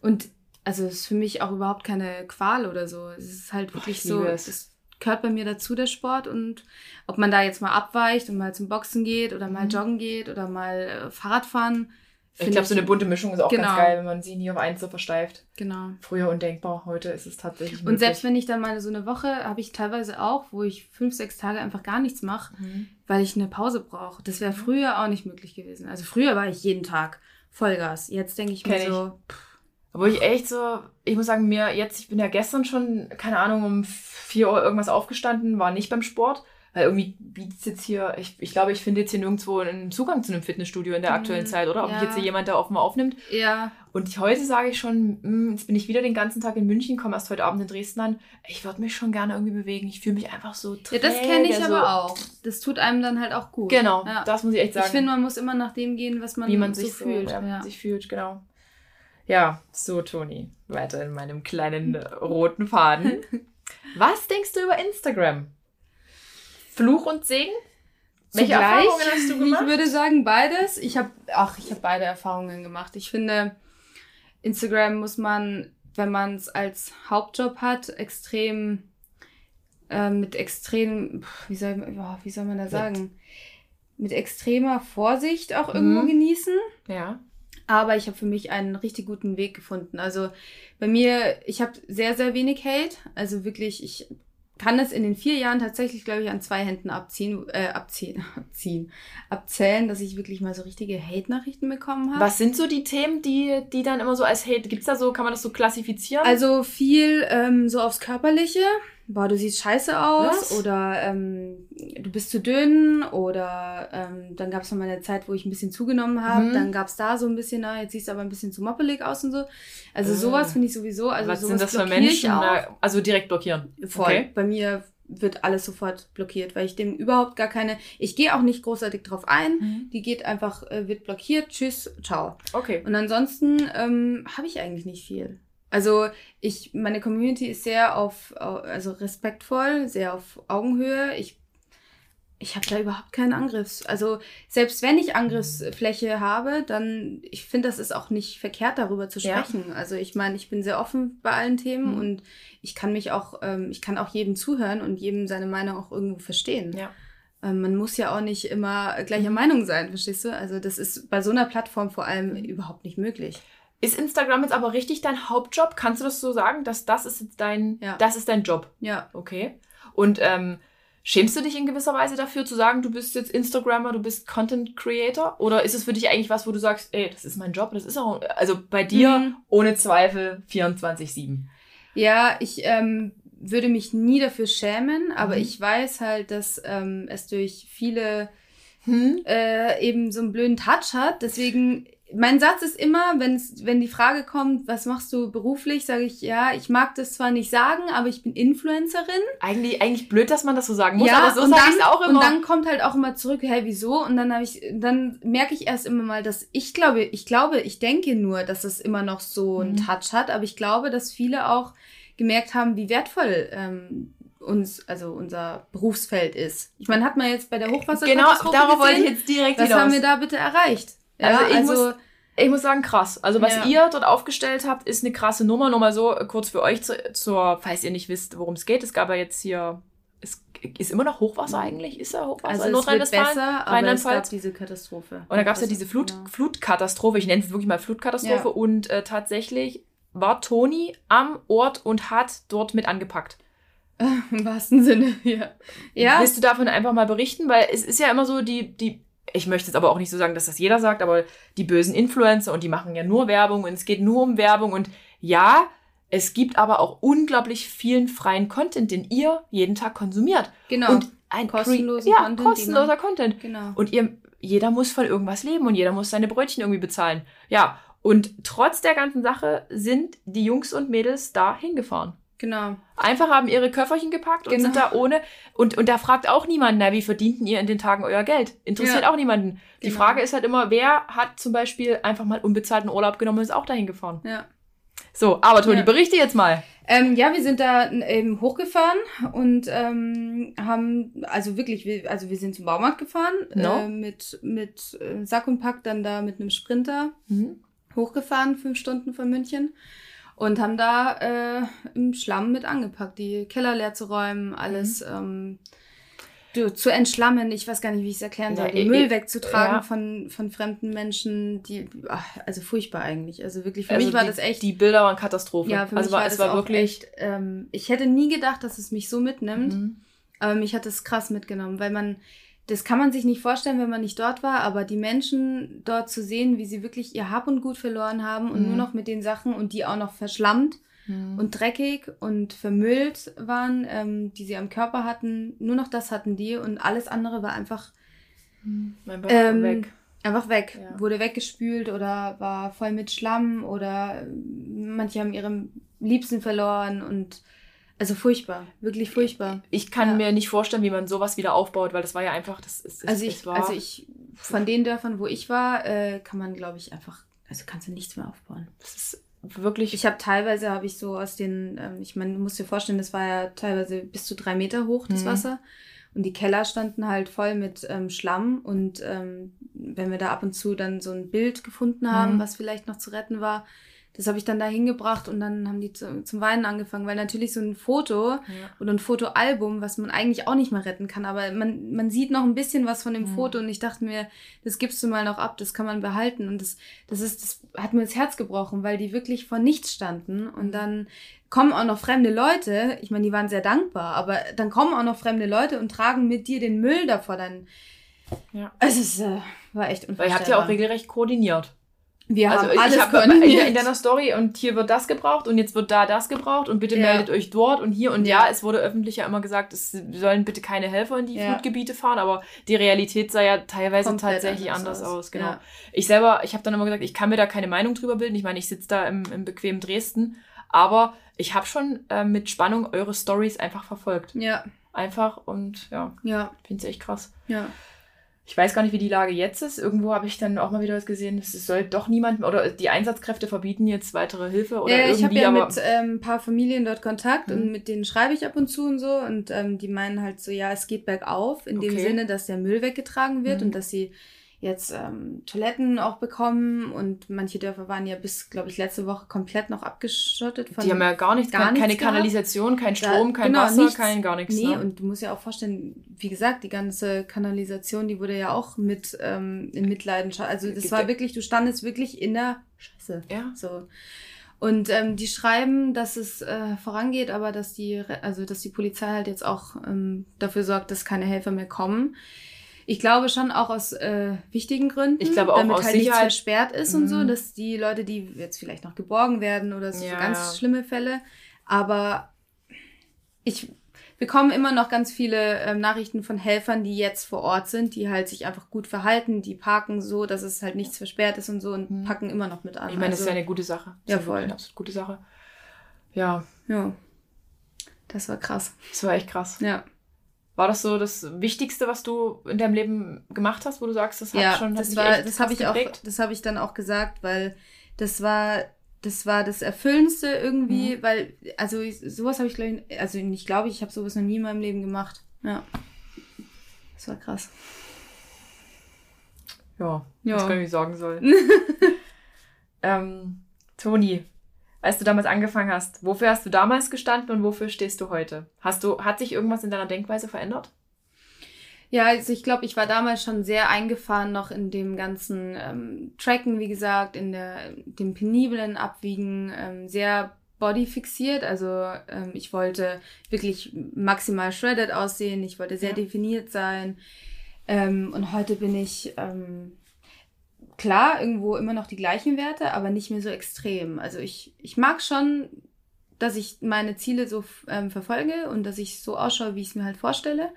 Und also es ist für mich auch überhaupt keine Qual oder so. Es ist halt wirklich ich so, es. es gehört bei mir dazu, der Sport. Und ob man da jetzt mal abweicht und mal zum Boxen geht oder mal Mhm. joggen geht oder mal äh, Fahrrad fahren. Ich glaube, so eine bunte Mischung ist auch ganz Genau. geil, wenn man sie nie auf eins so versteift. Genau. Früher undenkbar, heute ist es tatsächlich Und möglich. selbst wenn ich dann mal so eine Woche, habe ich teilweise auch, wo ich fünf, sechs Tage einfach gar nichts mache, Mhm. weil ich eine Pause brauche. Das wäre früher auch nicht möglich gewesen. Also früher war ich jeden Tag Vollgas. Jetzt denke ich mir Kenn ich. So, Wo ich echt so, ich muss sagen, mir jetzt, ich bin ja gestern schon, keine Ahnung, um 4 Uhr irgendwas aufgestanden, war nicht beim Sport, weil irgendwie bietet es jetzt hier, ich, ich glaube, ich finde jetzt hier nirgendwo einen Zugang zu einem Fitnessstudio in der Mhm, aktuellen Zeit, oder? Ob ja. mich jetzt hier jemand da offen aufnimmt. ja, Und ich, heute sage ich schon, hm, jetzt bin ich wieder den ganzen Tag in München, komme erst heute Abend in Dresden an. Ich würde mich schon gerne irgendwie bewegen. Ich fühle mich einfach so ja träge. das kenne ich so. aber auch. Das tut einem dann halt auch gut. Genau, Ja. das muss ich echt sagen. Ich finde, man muss immer nach dem gehen, was man, wie man so sich so, fühlt. ja, ja. sich fühlt, genau. Ja, so Toni, weiter in meinem kleinen äh, roten Faden. Was denkst du über Instagram? Fluch und Segen? Welche Zugleich, Erfahrungen hast du gemacht? Ich würde sagen beides. Ich habe, ach, ich habe beide Erfahrungen gemacht. Ich finde, Instagram muss man, wenn man es als Hauptjob hat, extrem äh, mit extrem, wie soll, wie soll man da sagen, mit extremer Vorsicht auch irgendwo Mhm. genießen. Ja. Aber ich habe für mich einen richtig guten Weg gefunden. Also bei mir, ich habe sehr, sehr wenig Hate. Also wirklich, ich kann das in den vier Jahren tatsächlich, glaube ich, an zwei Händen abziehen, äh, abziehen, abziehen, abzählen, dass ich wirklich mal so richtige Hate-Nachrichten bekommen habe. Was sind so die Themen, die, die dann immer so als Hate, gibt's da so, kann man das so klassifizieren? Also viel ähm, so aufs Körperliche. Boah, du siehst scheiße aus Was? oder ähm, du bist zu dünn oder ähm, dann gab es noch mal eine Zeit, wo ich ein bisschen zugenommen habe. Mhm. Dann gab es da so ein bisschen, na, jetzt siehst du aber ein bisschen zu moppelig aus und so. Also Ah. sowas finde ich sowieso. Also Was sowas sind das für Menschen? Auch. Na, Also direkt blockieren. Voll. Okay. Bei mir wird alles sofort blockiert, weil ich dem überhaupt gar keine. Ich gehe auch nicht großartig drauf ein. Mhm. Die geht einfach, äh, wird blockiert. Tschüss, ciao. Okay. Und ansonsten ähm, habe ich eigentlich nicht viel. Also ich, meine Community ist sehr auf, au- also respektvoll, sehr auf Augenhöhe. Ich, ich habe da überhaupt keinen Angriffs. Also selbst wenn ich Angriffsfläche habe, dann, ich finde, das ist auch nicht verkehrt, darüber zu Ja. sprechen. Also ich meine, ich bin sehr offen bei allen Themen Mhm. und ich kann mich auch, ähm, ich kann auch jedem zuhören und jedem seine Meinung auch irgendwo verstehen. Ja. Ähm, man muss ja auch nicht immer gleicher Mhm. Meinung sein, verstehst du? Also das ist bei so einer Plattform vor allem überhaupt nicht möglich. Ist Instagram jetzt aber richtig dein Hauptjob? Kannst du das so sagen, dass das ist jetzt dein, Ja. das ist dein Job? Ja. Okay. Und ähm, schämst du dich in gewisser Weise dafür zu sagen, du bist jetzt Instagrammer, du bist Content Creator? Oder ist es für dich eigentlich was, wo du sagst, ey, das ist mein Job, das ist auch, also bei dir Mhm. ohne Zweifel 24-7? Ja, ich ähm, würde mich nie dafür schämen, aber Mhm. ich weiß halt, dass ähm, es durch viele Hm? äh, eben so einen blöden Touch hat. Deswegen, mein Satz ist immer, wenn's, wenn die Frage kommt, was machst du beruflich, sage ich, ja, ich mag das zwar nicht sagen, aber ich bin Influencerin. Eigentlich, eigentlich blöd, dass man das so sagen muss, ja, aber so und sage dann, ich es auch immer. Und dann kommt halt auch immer zurück, hey, wieso? Und dann habe ich, dann merke ich erst immer mal, dass ich glaube, ich glaube, ich denke nur, dass es immer noch so einen Mhm. Touch hat, aber ich glaube, dass viele auch gemerkt haben, wie wertvoll ähm, uns, also unser Berufsfeld ist. Ich meine, hat man jetzt bei der genau, Hochwasserkatastrophe darauf wollte gesehen? ich jetzt direkt Was hinaus. haben wir da bitte erreicht? Ja, Also ich also, muss- Ich muss sagen, krass. Also was Ja. ihr dort aufgestellt habt, ist eine krasse Nummer. Nur mal so äh, kurz für euch zu, zur, falls ihr nicht wisst, worum es geht. Es gab ja jetzt hier, es ist immer noch Hochwasser eigentlich? Ist da Hochwasser also in Nordrhein-Westfalen? besser, aber es gab Rheinland-Pfalz? diese Katastrophe. Und da gab es ja diese Flut, Genau. Flutkatastrophe. Ich nenne es wirklich mal Flutkatastrophe. Ja. Und äh, tatsächlich war Toni am Ort und hat dort mit angepackt. Im wahrsten Sinne, ja. Ja, Willst du davon einfach mal berichten? Weil es ist ja immer so, die, die ich möchte jetzt aber auch nicht so sagen, dass das jeder sagt, aber die bösen Influencer und die machen ja nur Werbung und es geht nur um Werbung und ja, es gibt aber auch unglaublich vielen freien Content, den ihr jeden Tag konsumiert. Genau. Und ein kostenloser ja, Content. kostenloser Content. Genau. Und ihr, jeder muss von irgendwas leben und jeder muss seine Brötchen irgendwie bezahlen. Ja. Und trotz der ganzen Sache sind die Jungs und Mädels da hingefahren. Genau. Einfach haben ihre Köfferchen gepackt und Genau. sind da ohne. Und, und da fragt auch niemand, na, wie verdienten ihr in den Tagen euer Geld? Interessiert Ja. auch niemanden. Die Genau. Frage ist halt immer, wer hat zum Beispiel einfach mal unbezahlten Urlaub genommen und ist auch dahin gefahren? Ja. So, aber Toni, Ja. berichte jetzt mal. Ähm, ja, wir sind da eben hochgefahren und ähm, haben, also wirklich, wir, also wir sind zum Baumarkt gefahren No. äh, mit, mit äh, Sack und Pack, dann da mit einem Sprinter Mhm. hochgefahren, fünf Stunden von München und haben da äh, im Schlamm mit angepackt, die Keller leer zu räumen, alles ähm, du, zu entschlammen. Ich weiß gar nicht, wie ich es erklären soll. Ja, ich- Müll wegzutragen ja. von, von fremden Menschen, die, ach, also furchtbar eigentlich. Also wirklich, für Also mich war die, das echt Die Bilder waren Katastrophe. ja, für also mich war, war es das war wirklich. echt, ähm, ich hätte nie gedacht, dass es mich so mitnimmt, Mhm. aber mich hat es krass mitgenommen, weil man, das kann man sich nicht vorstellen, wenn man nicht dort war, aber die Menschen dort zu sehen, wie sie wirklich ihr Hab und Gut verloren haben und Mhm. nur noch mit den Sachen und die auch noch verschlammt Mhm. und dreckig und vermüllt waren, ähm, die sie am Körper hatten, nur noch das hatten die und alles andere war einfach Einfach ähm, weg. Einfach weg. Ja. Wurde weggespült oder war voll mit Schlamm oder äh, manche haben ihre Liebsten verloren und also furchtbar, wirklich furchtbar. Ich kann Ja. mir nicht vorstellen, wie man sowas wieder aufbaut, weil das war ja einfach, das ist, Also ich, war, also ich, von den Dörfern, wo ich war, äh, kann man, glaube ich, einfach, also kannst du nichts mehr aufbauen. das ist wirklich, Ich habe teilweise, habe ich so aus den, ähm, ich meine, du musst dir vorstellen, das war ja teilweise bis zu drei Meter hoch, das Mhm. Wasser. Und die Keller standen halt voll mit ähm, Schlamm. Und ähm, wenn wir da ab und zu dann so ein Bild gefunden haben, Mhm. was vielleicht noch zu retten war, das habe ich dann da hingebracht und dann haben die zu, zum Weinen angefangen, weil natürlich so ein Foto ja. oder ein Fotoalbum, was man eigentlich auch nicht mehr retten kann, aber man, man sieht noch ein bisschen was von dem Mhm. Foto und ich dachte mir, das gibst du mal noch ab, das kann man behalten und das, das ist, das hat mir das Herz gebrochen, weil die wirklich vor nichts standen und Mhm. dann kommen auch noch fremde Leute, ich meine, die waren sehr dankbar, aber dann kommen auch noch fremde Leute und tragen mit dir den Müll davor, dann, Ja. es ist, äh, war echt Weil ihr habt ja auch unvorstellbar. regelrecht koordiniert. Wir also haben ich alles hab in, koordiniert. in deiner Story und hier wird das gebraucht und jetzt wird da das gebraucht und bitte Ja. meldet euch dort und hier und ja. Ja. es wurde öffentlich ja immer gesagt, es sollen bitte keine Helfer in die Ja. Flutgebiete fahren, aber die Realität sah ja teilweise Komplett tatsächlich anders, aus. genau. Ja. Ich selber, ich habe dann immer gesagt, ich kann mir da keine Meinung drüber bilden. Ich meine, ich sitze da im, im bequemen Dresden, aber ich habe schon äh, mit Spannung eure Stories einfach verfolgt. ja, Einfach und ja, ja, finde ich echt krass. ja. Ich weiß gar nicht, wie die Lage jetzt ist. Irgendwo habe ich dann auch mal wieder was gesehen, es soll doch niemand mehr, oder die Einsatzkräfte verbieten jetzt weitere Hilfe oder ja, ich habe irgendwie, ja mit ähm, ein paar Familien dort Kontakt Mhm. und mit denen schreibe ich ab und zu und so und ähm, die meinen halt so, ja, es geht bergauf in dem Okay. Sinne, dass der Müll weggetragen wird Mhm. und dass sie jetzt ähm, Toiletten auch bekommen und manche Dörfer waren ja bis, glaube ich, letzte Woche komplett noch abgeschottet. Von, die haben ja gar nichts, gar keine, keine nichts gehabt. Kanalisation, kein Da- Strom, kein genau, Wasser, nichts. kein gar nichts. Nee, ne? und du musst ja auch vorstellen, wie gesagt, die ganze Kanalisation, die wurde ja auch mit ähm, in Mitleidenschaft. Also das Gibt war wirklich, du standest wirklich in der Scheiße. ja. So. Und ähm, die schreiben, dass es äh, vorangeht, aber dass die, also dass die Polizei halt jetzt auch ähm, dafür sorgt, dass keine Helfer mehr kommen. Ich glaube schon auch aus äh, wichtigen Gründen, Ich glaube auch damit aus halt nichts Sicherheit. versperrt ist und so, Mhm. dass die Leute, die jetzt vielleicht noch geborgen werden oder so, Ja, ganz ja. schlimme Fälle, aber ich bekomme immer noch ganz viele ähm, Nachrichten von Helfern, die jetzt vor Ort sind, die halt sich einfach gut verhalten, die parken so, dass es halt nichts versperrt ist und so und Mhm. packen immer noch mit an. Ich meine, das ist Also, ja eine gute Sache. Das Ja, ist wirklich voll. Eine absolut gute Sache. Ja, Ja. Das war krass. das war echt krass. Ja. War das so das Wichtigste, was du in deinem Leben gemacht hast, wo du sagst, das hat ja, schon das dich war, das habe ich auch, das habe ich dann auch gesagt, weil das war, das war das Erfüllendste Mhm. irgendwie, weil, also sowas habe ich glaube ich, also nicht glaube ich, ich habe sowas noch nie in meinem Leben gemacht. Ja. Das war krass. Ja, Ja. was kann ich sagen soll. ähm, Toni, als du damals angefangen hast, wofür hast du damals gestanden und wofür stehst du heute? Hast du, hat sich irgendwas in deiner Denkweise verändert? Ja, also ich glaube, ich war damals schon sehr eingefahren noch in dem ganzen ähm, Tracken, wie gesagt, in der, dem peniblen Abwiegen, ähm, sehr bodyfixiert. Also ähm, ich wollte wirklich maximal shredded aussehen, ich wollte sehr Ja. definiert sein. Ähm, und heute bin ich ähm, klar irgendwo immer noch die gleichen Werte, aber nicht mehr so extrem. Also ich, ich mag schon, dass ich meine Ziele so ähm, verfolge und dass ich so ausschaue, wie ich es mir halt vorstelle.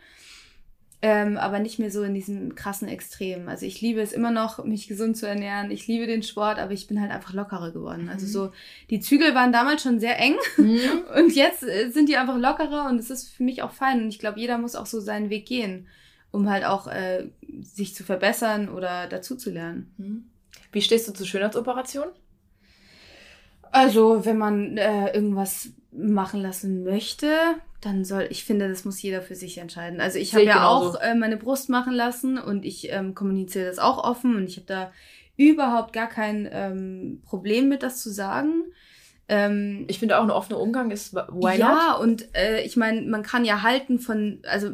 Ähm, aber nicht mehr so in diesem krassen Extrem. Also ich liebe es immer noch, mich gesund zu ernähren. Ich liebe den Sport, aber ich bin halt einfach lockerer geworden. Also mhm. so, die Zügel waren damals schon sehr eng mhm. und jetzt äh, sind die einfach lockerer und es ist für mich auch fein. Und ich glaube, jeder muss auch so seinen Weg gehen, um halt auch äh, sich zu verbessern oder dazu zu lernen. Mhm. Wie stehst du zur Schönheitsoperation? Also, wenn man äh, irgendwas machen lassen möchte, dann soll, ich finde, das muss jeder für sich entscheiden. Also ich habe ja genauso. auch äh, meine Brust machen lassen und ich ähm, kommuniziere das auch offen und ich habe da überhaupt gar kein ähm, Problem mit, das zu sagen. Ähm, ich finde auch ein offener Umgang ist why Ja, not? und äh, ich meine, man kann ja halten von, also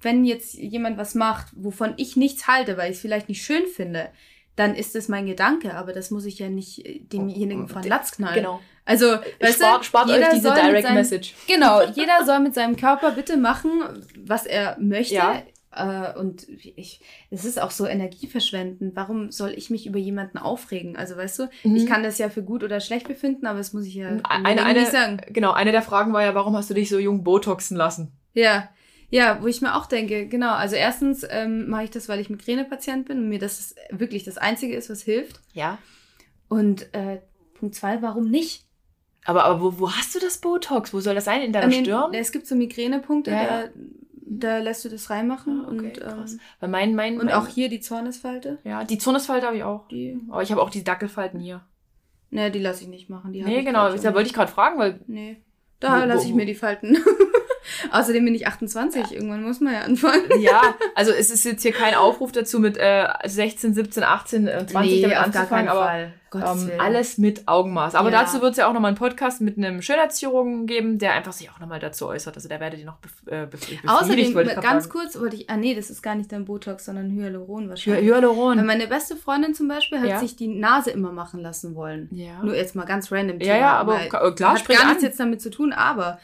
wenn jetzt jemand was macht, wovon ich nichts halte, weil ich es vielleicht nicht schön finde, dann ist es mein Gedanke, aber das muss ich ja nicht äh, demjenigen von Latz knallen. Genau. Also, weißt spart, spart euch diese Direct seinem, Message. Genau, jeder soll mit seinem Körper bitte machen, was er möchte. Ja. Äh, und ich, es ist auch so energieverschwendend. Warum soll ich mich über jemanden aufregen? Also, weißt du, mhm. ich kann das ja für gut oder schlecht befinden, aber das muss ich ja eine, eine, nicht sagen. Genau, eine der Fragen war ja, warum hast du dich so jung botoxen lassen? Ja, ja, wo ich mir auch denke, genau, also erstens ähm, mache ich das, weil ich Migränepatient bin und mir das wirklich das Einzige ist, was hilft. Ja. Und äh, Punkt zwei, warum nicht? Aber, aber wo, wo hast du das Botox? Wo soll das sein? In deiner den, Stirn? Es gibt so Migränepunkte, ja, da, da lässt du das reinmachen. Ah, okay, und, ähm, Weil mein, mein, und mein, auch hier die Zornesfalte. Ja, die Zornesfalte habe ich auch. Die. Aber ich habe auch die Dackelfalten hier. Nee, die lasse ich nicht machen. Die nee, genau. Da wollte ich gerade fragen, weil. Nee. Da lasse ich mir die Falten. Außerdem bin ich 28, ja. irgendwann muss man ja anfangen. Ja, also es ist jetzt hier kein Aufruf dazu, mit äh, 16, 17, 18, 20 nee, damit anzufangen, aber ähm, alles mit Augenmaß. Aber ja. dazu wird es ja auch nochmal einen Podcast mit einem Schönheitschirurgen geben, der einfach sich auch nochmal dazu äußert. Also da werdet ihr noch bef äh, bef Außerdem, ganz fragen. kurz wollte ich, ah nee, das ist gar nicht dein Botox, sondern Hyaluron wahrscheinlich. Hyaluron. Weil meine beste Freundin zum Beispiel hat ja. sich die Nase immer machen lassen wollen. Ja. Nur jetzt mal ganz random. Thema, ja, ja, aber klar, hat gar an. nichts jetzt damit zu tun, aber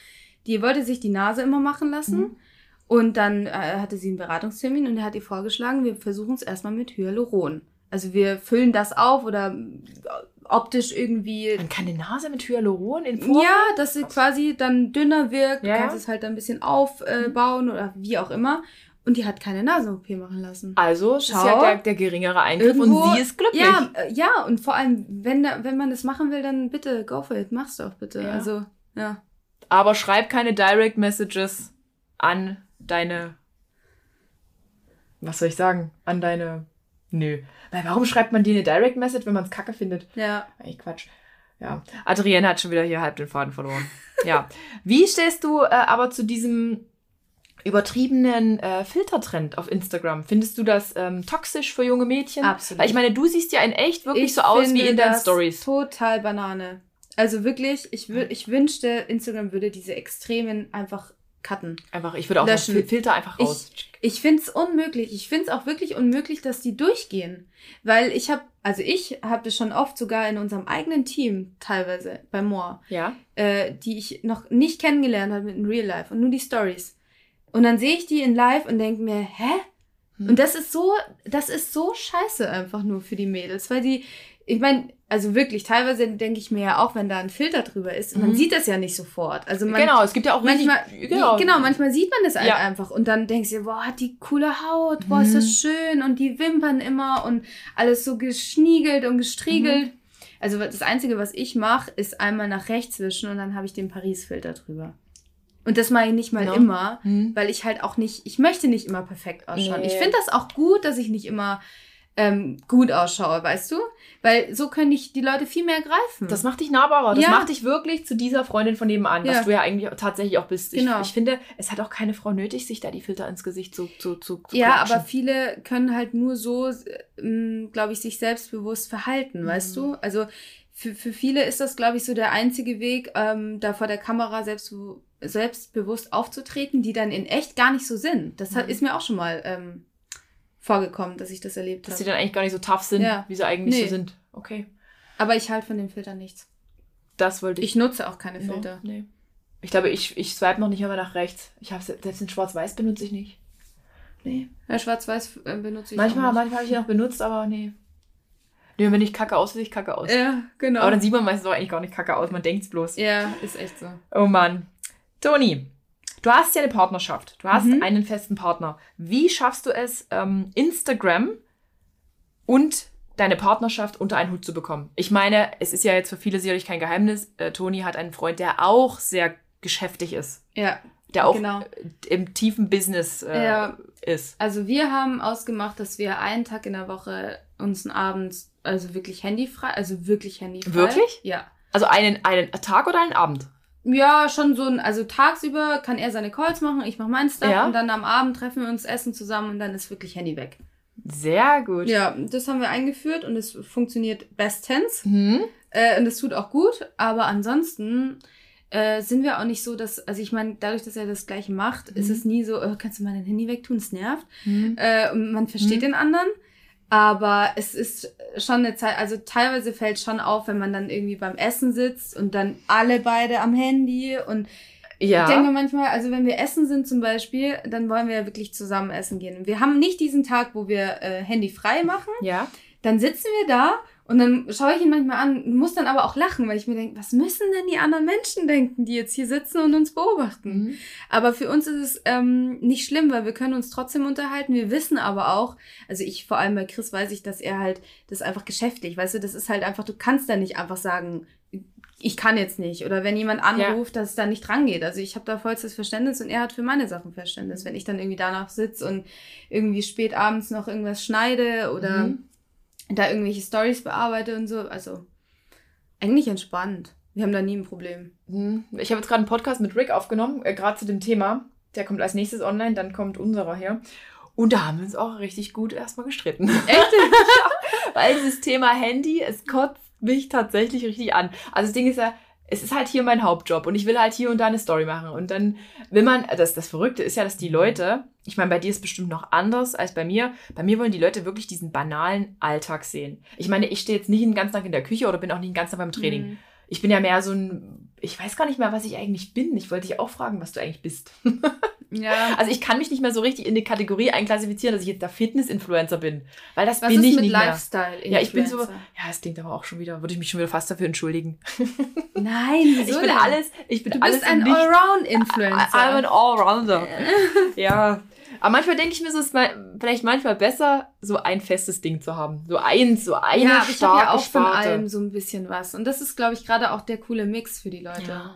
die wollte sich die Nase immer machen lassen. Mhm. Und dann äh, hatte sie einen Beratungstermin und er hat ihr vorgeschlagen, wir versuchen es erstmal mit Hyaluron. Also wir füllen das auf oder äh, optisch irgendwie. Man kann die Nase mit Hyaluron in Form? Ja, dass sie quasi dann dünner wirkt. Ja. Du kannst es halt dann ein bisschen aufbauen oder wie auch immer. Und die hat keine Nasen-OP machen lassen. Also, Schau, ist ja der, der geringere Eingriff irgendwo, und sie ist glücklich. Ja, äh, ja, und vor allem, wenn, da, wenn man das machen will, dann bitte go for it. Mach's doch bitte. Ja. Also, ja. Aber schreib keine Direct Messages an deine. Was soll ich sagen? An deine. Nö. Weil warum schreibt man dir eine Direct Message, wenn man es kacke findet? Ja. Eigentlich Quatsch. Ja. Adrienne hat schon wieder hier halb den Faden verloren. ja. Wie stehst du äh, aber zu diesem übertriebenen äh, Filtertrend auf Instagram. Findest du das ähm, toxisch für junge Mädchen? Absolut. Weil ich meine, du siehst ja in echt wirklich ich so aus wie in deinen Stories. Total Banane. Also wirklich, ich, ich wünschte, Instagram würde diese Extremen einfach cutten. Einfach, ich würde auch löschen. Filter einfach raus. Ich, ich finde es unmöglich. Ich finde es auch wirklich unmöglich, dass die durchgehen. Weil ich habe, also ich habe das schon oft sogar in unserem eigenen Team teilweise bei Moore, ja. äh, die ich noch nicht kennengelernt habe mit in Real Life und nur die Stories. Und dann sehe ich die in Live und denke mir, hä? Hm. Und das ist so, das ist so scheiße einfach nur für die Mädels, weil die, ich meine, also wirklich, teilweise denke ich mir ja auch, wenn da ein Filter drüber ist, mhm. man sieht das ja nicht sofort. Also man, genau, es gibt ja auch manchmal, genau. genau, manchmal sieht man das halt ja. einfach und dann denkst du, boah, hat die coole Haut, boah, mhm. ist das mhm. schön und die Wimpern immer und alles so geschniegelt und gestriegelt. Mhm. Also das Einzige, was ich mache, ist einmal nach rechts wischen und dann habe ich den Paris-Filter drüber. Und das mache ich nicht mal no. immer, mhm. weil ich halt auch nicht, ich möchte nicht immer perfekt ausschauen. Nee. Ich finde das auch gut, dass ich nicht immer ähm, gut ausschaue, weißt du? Weil so können dich die Leute viel mehr greifen. Das macht dich nahbarer. Das ja. macht dich wirklich zu dieser Freundin von nebenan, ja. was du ja eigentlich tatsächlich auch bist. Genau. Ich, ich, finde, es hat auch keine Frau nötig, sich da die Filter ins Gesicht zu, zu, zu, zu Ja, klatschen. aber viele können halt nur so, ähm, glaube ich, sich selbstbewusst verhalten, mhm. weißt du? Also für, für viele ist das, glaube ich, so der einzige Weg, ähm, da vor der Kamera selbst, selbstbewusst aufzutreten, die dann in echt gar nicht so sind. Das hat, mhm. ist mir auch schon mal ähm, vorgekommen, dass ich das erlebt habe. Dass sie dann eigentlich gar nicht so tough sind, ja. wie sie eigentlich nee. so sind. Okay. Aber ich halte von den Filtern nichts. Das wollte ich. Ich nutze auch keine Filter. No, nee. Ich glaube, ich, ich swipe noch nicht immer nach rechts. Ich habe selbst in Schwarz-Weiß benutze ich nicht. Nee. Ja, Schwarz-Weiß äh, benutze ich Manchmal, manchmal habe ich ihn auch benutzt, aber nee. Nee, wenn ich kacke aus, sehe ich kacke aus. Ja, genau. Aber dann sieht man meistens auch eigentlich gar nicht kacke aus, man denkt's bloß. ja, ist echt so. Oh Mann. Toni, du hast ja eine Partnerschaft. Du hast Mhm. einen festen Partner. Wie schaffst du es, ähm, Instagram und deine Partnerschaft unter einen Hut zu bekommen? Ich meine, es ist ja jetzt für viele sicherlich kein Geheimnis. Äh, Toni hat einen Freund, der auch sehr geschäftig ist. Ja, Der auch Genau. äh, im tiefen Business äh, Ja. ist. also wir haben ausgemacht, dass wir einen Tag in der Woche uns abends, also wirklich handyfrei, also wirklich handyfrei. Wirklich? Ja. Also einen, einen Tag oder einen Abend? Ja, schon so ein, also tagsüber kann er seine Calls machen, ich mache mein Stuff Ja. und dann am Abend treffen wir uns, essen zusammen und dann ist wirklich Handy weg. Sehr gut. Ja, das haben wir eingeführt und es funktioniert bestens. Hm? Äh, und es tut auch gut, aber ansonsten äh, sind wir auch nicht so, dass, also ich meine, dadurch, dass er das gleiche macht, ist Mhm. es nie so, oh, kannst du mal dein Handy wegtun, es nervt. Hm. Äh, und man versteht Mhm. den anderen. Aber es ist schon eine Zeit, also teilweise fällt schon auf, wenn man dann irgendwie beim Essen sitzt und dann alle beide am Handy und Ja. ich denke manchmal, also wenn wir essen sind zum Beispiel, dann wollen wir ja wirklich zusammen essen gehen. Wir haben nicht diesen Tag, wo wir äh, Handy frei machen. ja. Dann sitzen wir da und dann schaue ich ihn manchmal an, muss dann aber auch lachen, weil ich mir denke, was müssen denn die anderen Menschen denken, die jetzt hier sitzen und uns beobachten? Mhm. Aber für uns ist es ähm, nicht schlimm, weil wir können uns trotzdem unterhalten. Wir wissen aber auch, also ich vor allem bei Chris weiß ich, dass er halt das ist einfach geschäftlich, weißt du, das ist halt einfach, du kannst da nicht einfach sagen, ich kann jetzt nicht. Oder wenn jemand anruft, dass es da nicht dran geht. Also ich habe da vollstes Verständnis und er hat für meine Sachen Verständnis. Wenn ich dann irgendwie danach sitze und irgendwie spät abends noch irgendwas schneide oder Mhm. Da irgendwelche Stories bearbeite und so. Also eigentlich entspannt. Wir haben da nie ein Problem. Hm. Ich habe jetzt gerade einen Podcast mit Rick aufgenommen, äh, gerade zu dem Thema. Der kommt als nächstes online, dann kommt unserer her. Und da haben wir uns auch richtig gut erstmal gestritten. Echt? Weil dieses Thema Handy, es kotzt mich tatsächlich richtig an. Also das Ding ist ja, es ist halt hier mein Hauptjob und ich will halt hier und da eine Story machen. Und dann will man, das, das Verrückte ist ja, dass die Leute, ich meine, bei dir ist bestimmt noch anders als bei mir. Bei mir wollen die Leute wirklich diesen banalen Alltag sehen. Ich meine, ich stehe jetzt nicht den ganzen Tag in der Küche oder bin auch nicht den ganzen Tag beim Training. Mhm. Ich bin ja mehr so ein, ich weiß gar nicht mehr, was ich eigentlich bin. Ich wollte dich auch fragen, was du eigentlich bist. Ja. Also ich kann mich nicht mehr so richtig in die Kategorie einklassifizieren, dass ich jetzt der Fitness-Influencer bin. Weil das Was bin ist ich mit nicht mehr. Lifestyle? Ja, ich bin so, Influencer? ja, es klingt aber auch schon wieder, würde ich mich schon wieder fast dafür entschuldigen. Nein, wieso ich bin denn? alles, ich bin Du alles bist ein. Allround-Influencer. I'm an Allrounder. ja. Aber manchmal denke ich mir, so ist mal, vielleicht manchmal besser, so ein festes Ding zu haben. So eins, so eine ja, aber ich habe ja auch von Sparte. allem so ein bisschen was. Und das ist, glaube ich, gerade auch der coole Mix für die Leute. Ja.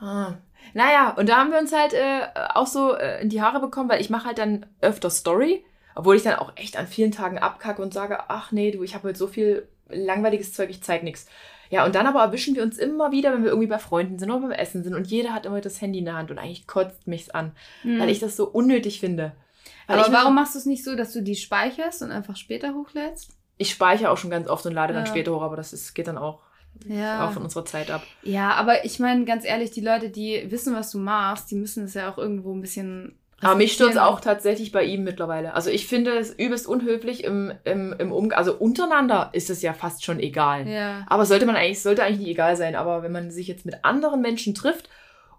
ja. Naja, und da haben wir uns halt äh, auch so äh, in die Haare bekommen, weil ich mache halt dann öfter Story, obwohl ich dann auch echt an vielen Tagen abkacke und sage, ach nee, du, ich habe heute so viel langweiliges Zeug, ich zeig nichts. Ja, und dann aber erwischen wir uns immer wieder, wenn wir irgendwie bei Freunden sind oder beim Essen sind und jeder hat immer das Handy in der Hand und eigentlich kotzt mich's an, Hm. weil ich das so unnötig finde. Weil aber warum machst du es nicht so, dass du die speicherst und einfach später hochlädst? Ich speichere auch schon ganz oft und lade dann Ja. später hoch, aber das ist, geht dann auch, Ja. auch von unserer Zeit ab. Ja, aber ich meine, ganz ehrlich, die Leute, die wissen, was du machst, die müssen es ja auch irgendwo ein bisschen. Aber mich stört auch tatsächlich bei ihm mittlerweile. Also ich finde es übelst unhöflich im, im, im Umgang. Also untereinander ist es ja fast schon egal. Ja. Aber sollte man eigentlich, sollte eigentlich nicht egal sein. Aber wenn man sich jetzt mit anderen Menschen trifft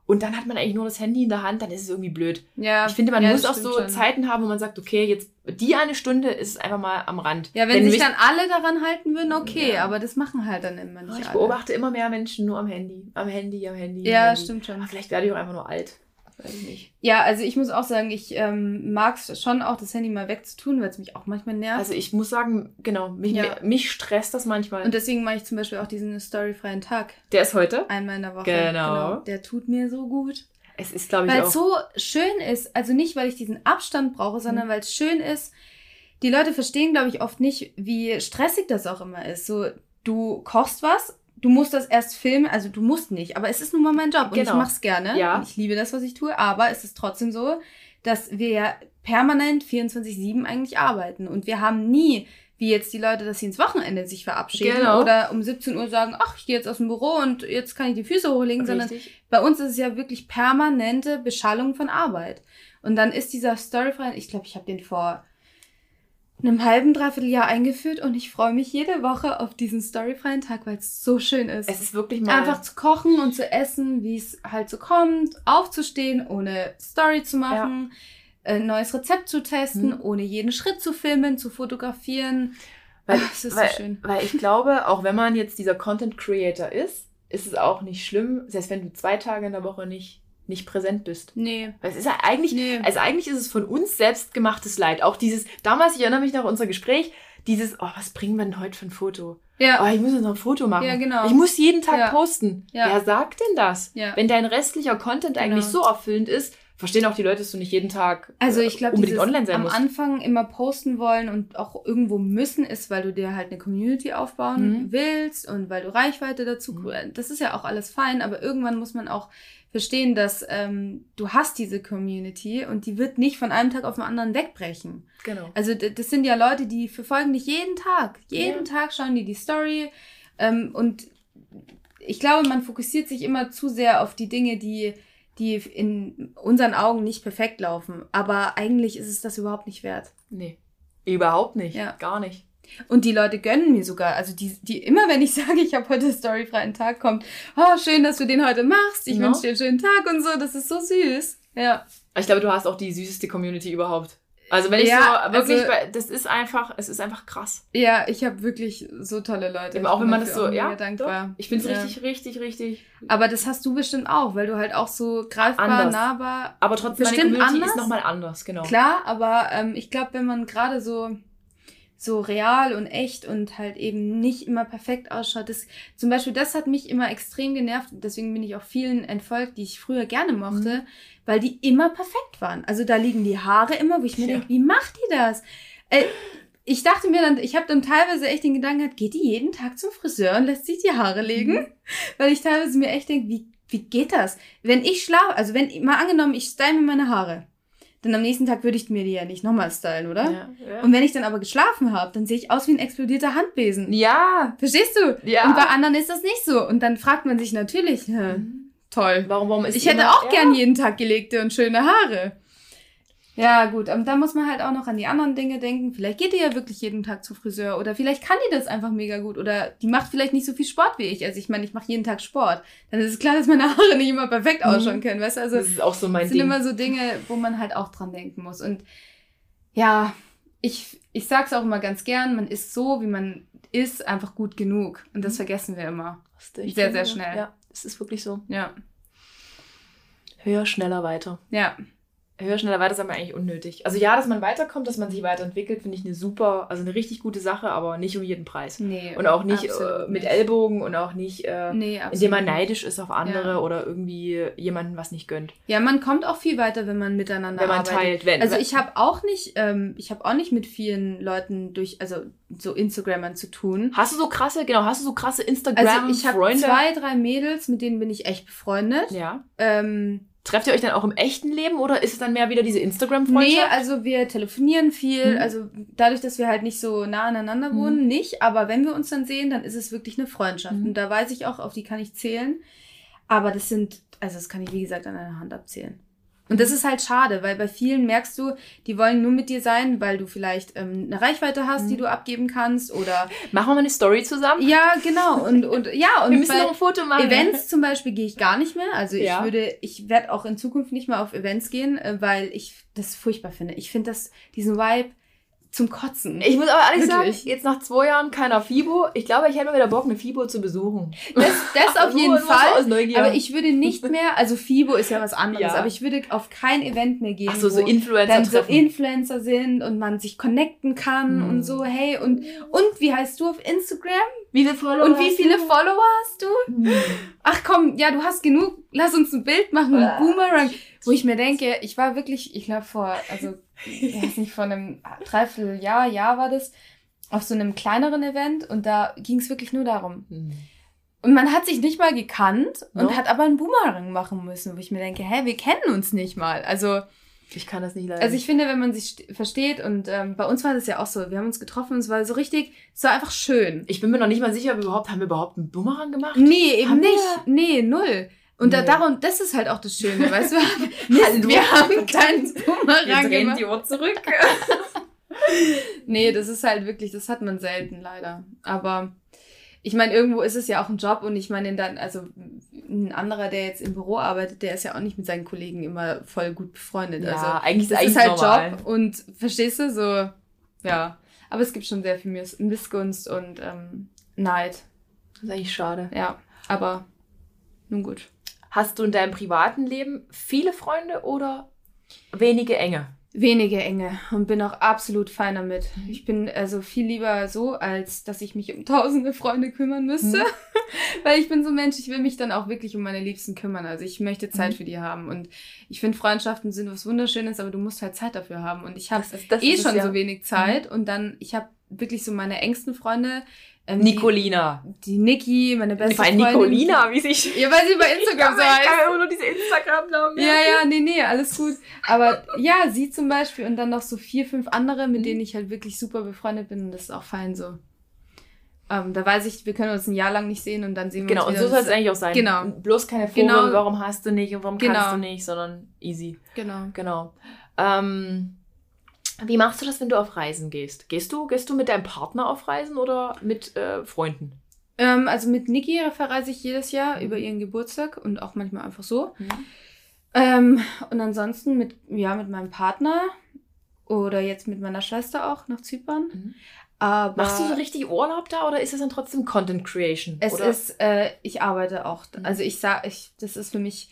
und dann hat man eigentlich nur das Handy in der Hand, dann ist es irgendwie blöd. ja. Ich finde, man ja, muss auch so schon. Zeiten haben, wo man sagt, okay, jetzt die eine Stunde ist es einfach mal am Rand. Ja, wenn, du sich dann alle daran halten würden, okay, Ja. aber das machen halt dann immer nicht ich alle. beobachte immer mehr Menschen nur am Handy. Am Handy, am Handy. am Ja, Handy. stimmt schon. Aber vielleicht werde ich auch einfach nur alt. Weiß ich nicht. Ja, also ich muss auch sagen, ich ähm, mag es schon auch, das Handy mal wegzutun, weil es mich auch manchmal nervt. Also ich muss sagen, genau, mich, Ja. mich stresst das manchmal. und deswegen mache ich zum Beispiel auch diesen storyfreien Tag der ist heute. einmal in der Woche. Genau. Der tut mir so gut. Es ist, glaube ich, Weil auch. es so schön ist, also nicht, weil ich diesen Abstand brauche, sondern Mhm. weil es schön ist. Die Leute verstehen, glaube ich, oft nicht, wie stressig das auch immer ist. So, du kochst was, du musst das erst filmen, also du musst nicht, aber es ist nun mal mein Job und ich Genau. mache es gerne. Ja. Ich liebe das, was ich tue, aber es ist trotzdem so, dass wir ja permanent 24-7 eigentlich arbeiten und wir haben nie wie jetzt die Leute, dass sie ins Wochenende sich verabschieden Genau. oder um 17 Uhr sagen, ach, ich gehe jetzt aus dem Büro und jetzt kann ich die Füße hochlegen, sondern Richtig. bei uns ist es ja wirklich permanente Beschallung von Arbeit. Und dann ist dieser Storyfrei, ich glaube, ich habe den vor einem halben, dreiviertel Jahr eingeführt und ich freue mich jede Woche auf diesen storyfreien Tag, weil es so schön ist. Es ist wirklich mal. Einfach zu kochen und zu essen, wie es halt so kommt, aufzustehen, ohne Story zu machen. ein neues Rezept zu testen, Mhm. ohne jeden Schritt zu filmen, zu fotografieren. Weil, Ach, es ist weil, so schön. weil ich glaube, auch wenn man jetzt dieser Content Creator ist, ist es auch nicht schlimm, selbst wenn du zwei Tage in der Woche nicht, nicht präsent bist. Nee. Weil es ist ja eigentlich, Nee. also eigentlich ist es von uns selbst gemachtes Leid. Auch dieses, damals, ich erinnere mich noch an unser Gespräch, dieses, oh, was bringen wir denn heute für ein Foto? Ja. Oh, ich muss jetzt noch ein Foto machen. Ja, genau. Ich muss jeden Tag Ja. posten. Ja. Wer sagt denn das? Ja. Wenn dein restlicher Content Genau. eigentlich so erfüllend ist, verstehen auch die Leute, dass du nicht jeden Tag Also äh, ich glaube, unbedingt online sein am musst. Anfang immer posten wollen und auch irgendwo müssen ist, weil du dir halt eine Community aufbauen Mhm. willst und weil du Reichweite dazu, Mhm. das ist ja auch alles fein, aber irgendwann muss man auch verstehen, dass ähm, du hast diese Community und die wird nicht von einem Tag auf den anderen wegbrechen. Genau. Also das sind ja Leute, die verfolgen dich jeden Tag. Jeden Ja. Tag schauen die die Story. Ähm, und ich glaube, man fokussiert sich immer zu sehr auf die Dinge, die, die in unseren Augen nicht perfekt laufen. Aber eigentlich ist es das überhaupt nicht wert. Nee. Überhaupt nicht. Ja. Gar nicht. Und die Leute gönnen mir sogar. Also die, die immer, wenn ich sage, ich habe heute storyfreien Tag, kommt, oh, schön, dass du den heute machst. Ich Ja. wünsche dir einen schönen Tag und so. Das ist so süß. Ja. Ich glaube, du hast auch die süßeste Community überhaupt. Also wenn ich Ja, so wirklich, also- das ist einfach, es ist einfach krass. Ja, ich habe wirklich so tolle Leute. Eben auch wenn man das so, ja, dankbar. doch. ich finde es Ja. richtig, richtig, richtig. Aber das hast du bestimmt auch, weil du halt auch so greifbar, Anders. nahbar. Aber trotzdem, Bestimmt meine Community anders. ist nochmal anders, genau. Klar, aber ähm, ich glaube, wenn man gerade so so real und echt und halt eben nicht immer perfekt ausschaut, das zum Beispiel das hat mich immer extrem genervt. Deswegen bin ich auch vielen entfolgt, die ich früher gerne mochte, Mhm. weil die immer perfekt waren. Also da liegen die Haare immer, wo ich mir Ja. denke, wie macht die das? Äh, ich dachte mir dann, ich habe dann teilweise echt den Gedanken gehabt, geht die jeden Tag zum Friseur und lässt sich die Haare legen? Mhm. Weil ich teilweise mir echt denke, wie, wie geht das? Wenn ich schlafe, also wenn, mal angenommen, ich style mir meine Haare, dann am nächsten Tag würde ich mir die ja nicht nochmal stylen, oder? Ja, ja. Und wenn ich dann aber geschlafen habe, dann sehe ich aus wie ein explodierter Handbesen. ja. Verstehst du? Ja. Und bei anderen ist das nicht so. Und dann fragt man sich natürlich, hä, toll. Warum, warum ist Ich hätte auch gern jeden Tag gelegte und schöne Haare. Ja, gut, aber da muss man halt auch noch an die anderen Dinge denken. Vielleicht geht die ja wirklich jeden Tag zum Friseur oder vielleicht kann die das einfach mega gut oder die macht vielleicht nicht so viel Sport wie ich. Also ich meine, ich mache jeden Tag Sport. Dann ist es klar, dass meine Haare nicht immer perfekt Mhm. ausschauen können, weißt du? Also Das ist auch so mein das sind Ding. immer so Dinge, wo man halt auch dran denken muss. Und ja, ich, ich sag's auch immer ganz gern, man ist so, wie man ist, einfach gut genug. Und das Mhm. vergessen wir immer. Sehr, sehr schnell. Ja, es ist wirklich so. Ja. Höher, schneller, weiter. Ja. Höher, schneller, weiter ist aber eigentlich unnötig. Also ja, dass man weiterkommt, dass man sich weiterentwickelt, finde ich eine super, also eine richtig gute Sache, aber nicht um jeden Preis. Nee. Und auch nicht äh, mit nicht. Ellbogen und auch nicht, äh, Nee, indem man neidisch ist auf andere Ja. oder irgendwie jemandem was nicht gönnt. Ja, man kommt auch viel weiter, wenn man miteinander Wenn man arbeitet. teilt, wenn. Also ich habe auch nicht, ähm, ich habe auch nicht mit vielen Leuten durch, also so Instagrammern zu tun. Hast du so krasse, genau, hast du so krasse Also ich habe Instagram-Freunde? zwei, drei Mädels, mit denen bin ich echt befreundet. ja. Ähm, Trefft ihr euch dann auch im echten Leben oder ist es dann mehr wieder diese nee, Instagram-Freundschaft? also wir telefonieren viel. Mhm. Also dadurch, dass wir halt nicht so nah aneinander Mhm. wohnen, nicht. Aber wenn wir uns dann sehen, dann ist es wirklich eine Freundschaft. Mhm. Und da weiß ich auch, auf die kann ich zählen. Aber das sind, also das kann ich wie gesagt an einer Hand abzählen. Und das ist halt schade, weil bei vielen merkst du, die wollen nur mit dir sein, weil du vielleicht ähm, eine Reichweite hast, die Mhm. du abgeben kannst oder Machen wir mal eine Story zusammen? ja, genau und und ja und wir müssen noch ein Foto machen. Events zum Beispiel gehe ich gar nicht mehr. Also ich Ja. würde, ich werde auch in Zukunft nicht mehr auf Events gehen, äh, weil ich das furchtbar finde. Ich finde das diesen Vibe zum Kotzen. Ich muss aber ehrlich Wirklich. sagen, jetzt nach zwei Jahren keiner FIBO, ich glaube, ich hätte mal wieder Bock, eine FIBO zu besuchen. das, das auf jeden Fall. Aus Neugier. Aber ich würde nicht mehr, also FIBO ist ja was anderes, Ja. aber ich würde auf kein Event mehr gehen, Ach so, so Influencer dann so. Influencer sind und man sich connecten kann Hm. und so, hey, und, und wie heißt du auf Instagram? wie viele Follower Und wie hast viele du? Follower hast du? Hm. Ach komm, ja, du hast genug, lass uns ein Bild machen, ein Ah. Boomerang. Wo ich mir denke, ich war wirklich, ich glaube vor, also, ich weiß nicht, vor einem Dreivierteljahr, Jahr war das, auf so einem kleineren Event und da ging es wirklich nur darum. Hm. Und man hat sich nicht mal gekannt und No. hat aber einen Boomerang machen müssen, wo ich mir denke, hä, wir kennen uns nicht mal. Also, Ich kann das nicht leiden. also ich finde, wenn man sich st- versteht und ähm, bei uns war das ja auch so, wir haben uns getroffen und es war so richtig, es war einfach schön. ich bin mir noch nicht mal sicher, ob wir überhaupt, haben wir überhaupt einen Bumerang gemacht? Nee, eben Haben wir? nicht. Nee, null. Und da, Nee. darum, das ist halt auch das Schöne, weißt du? Hallo. wir haben keinen Jetzt rennt gemacht. die Uhr zurück. Nee, das ist halt wirklich, das hat man selten leider. Aber ich meine, irgendwo ist es ja auch ein Job und ich meine, dann, also ein anderer, der jetzt im Büro arbeitet, der ist ja auch nicht mit seinen Kollegen immer voll gut befreundet. Ja, also eigentlich ist das eigentlich ist halt normal. Job und verstehst du so, ja. Aber es gibt schon sehr viel Miss Missgunst und ähm, Neid, Das ist eigentlich schade. ja. Aber nun gut. Hast du in deinem privaten Leben viele Freunde oder wenige enge? Wenige Enge und bin auch absolut fein damit. Ich bin also viel lieber so, als dass ich mich um tausende Freunde kümmern müsste. Mhm. Weil ich bin so ein Mensch, ich will mich dann auch wirklich um meine Liebsten kümmern. Also ich möchte Zeit Mhm. für die haben. Und ich finde, Freundschaften sind was Wunderschönes, aber du musst halt Zeit dafür haben. Und ich habe eh schon ja. Mhm. so wenig Zeit. Und dann, ich habe wirklich so meine engsten Freunde. Ähm, die- Nicolina. Die Niki, meine beste Freundin. Nicolina, wie sich. Ja, weil sie bei Instagram so heißt. immer nur diese Instagram-Namen. Ja, ja, nee, nee, alles gut. Aber ja, sie zum Beispiel und dann noch so vier, fünf andere, mit Mhm. denen ich halt wirklich super befreundet bin und das ist auch fein so. Ähm, da weiß ich, wir können uns ein Jahr lang nicht sehen und dann sehen wir Genau, und uns so wieder. soll es eigentlich auch sein. Genau. Bloß keine Vorwürfe, Genau. warum hast du nicht und warum Genau. kannst du nicht, sondern easy. Genau. Genau. Ähm, wie machst du das, wenn du auf Reisen gehst? Gehst du, gehst du mit deinem Partner auf Reisen oder mit äh, Freunden? Ähm, also mit Niki verreise ich jedes Jahr über ihren Geburtstag und auch manchmal einfach so. Ähm, und ansonsten mit, ja, mit meinem Partner oder jetzt mit meiner Schwester auch nach Zypern. Mhm. Aber Machst du so richtig Urlaub da oder ist es dann trotzdem Content Creation? Es oder? ist, äh, ich arbeite auch. Mhm. Also ich sag, ich, das ist für mich,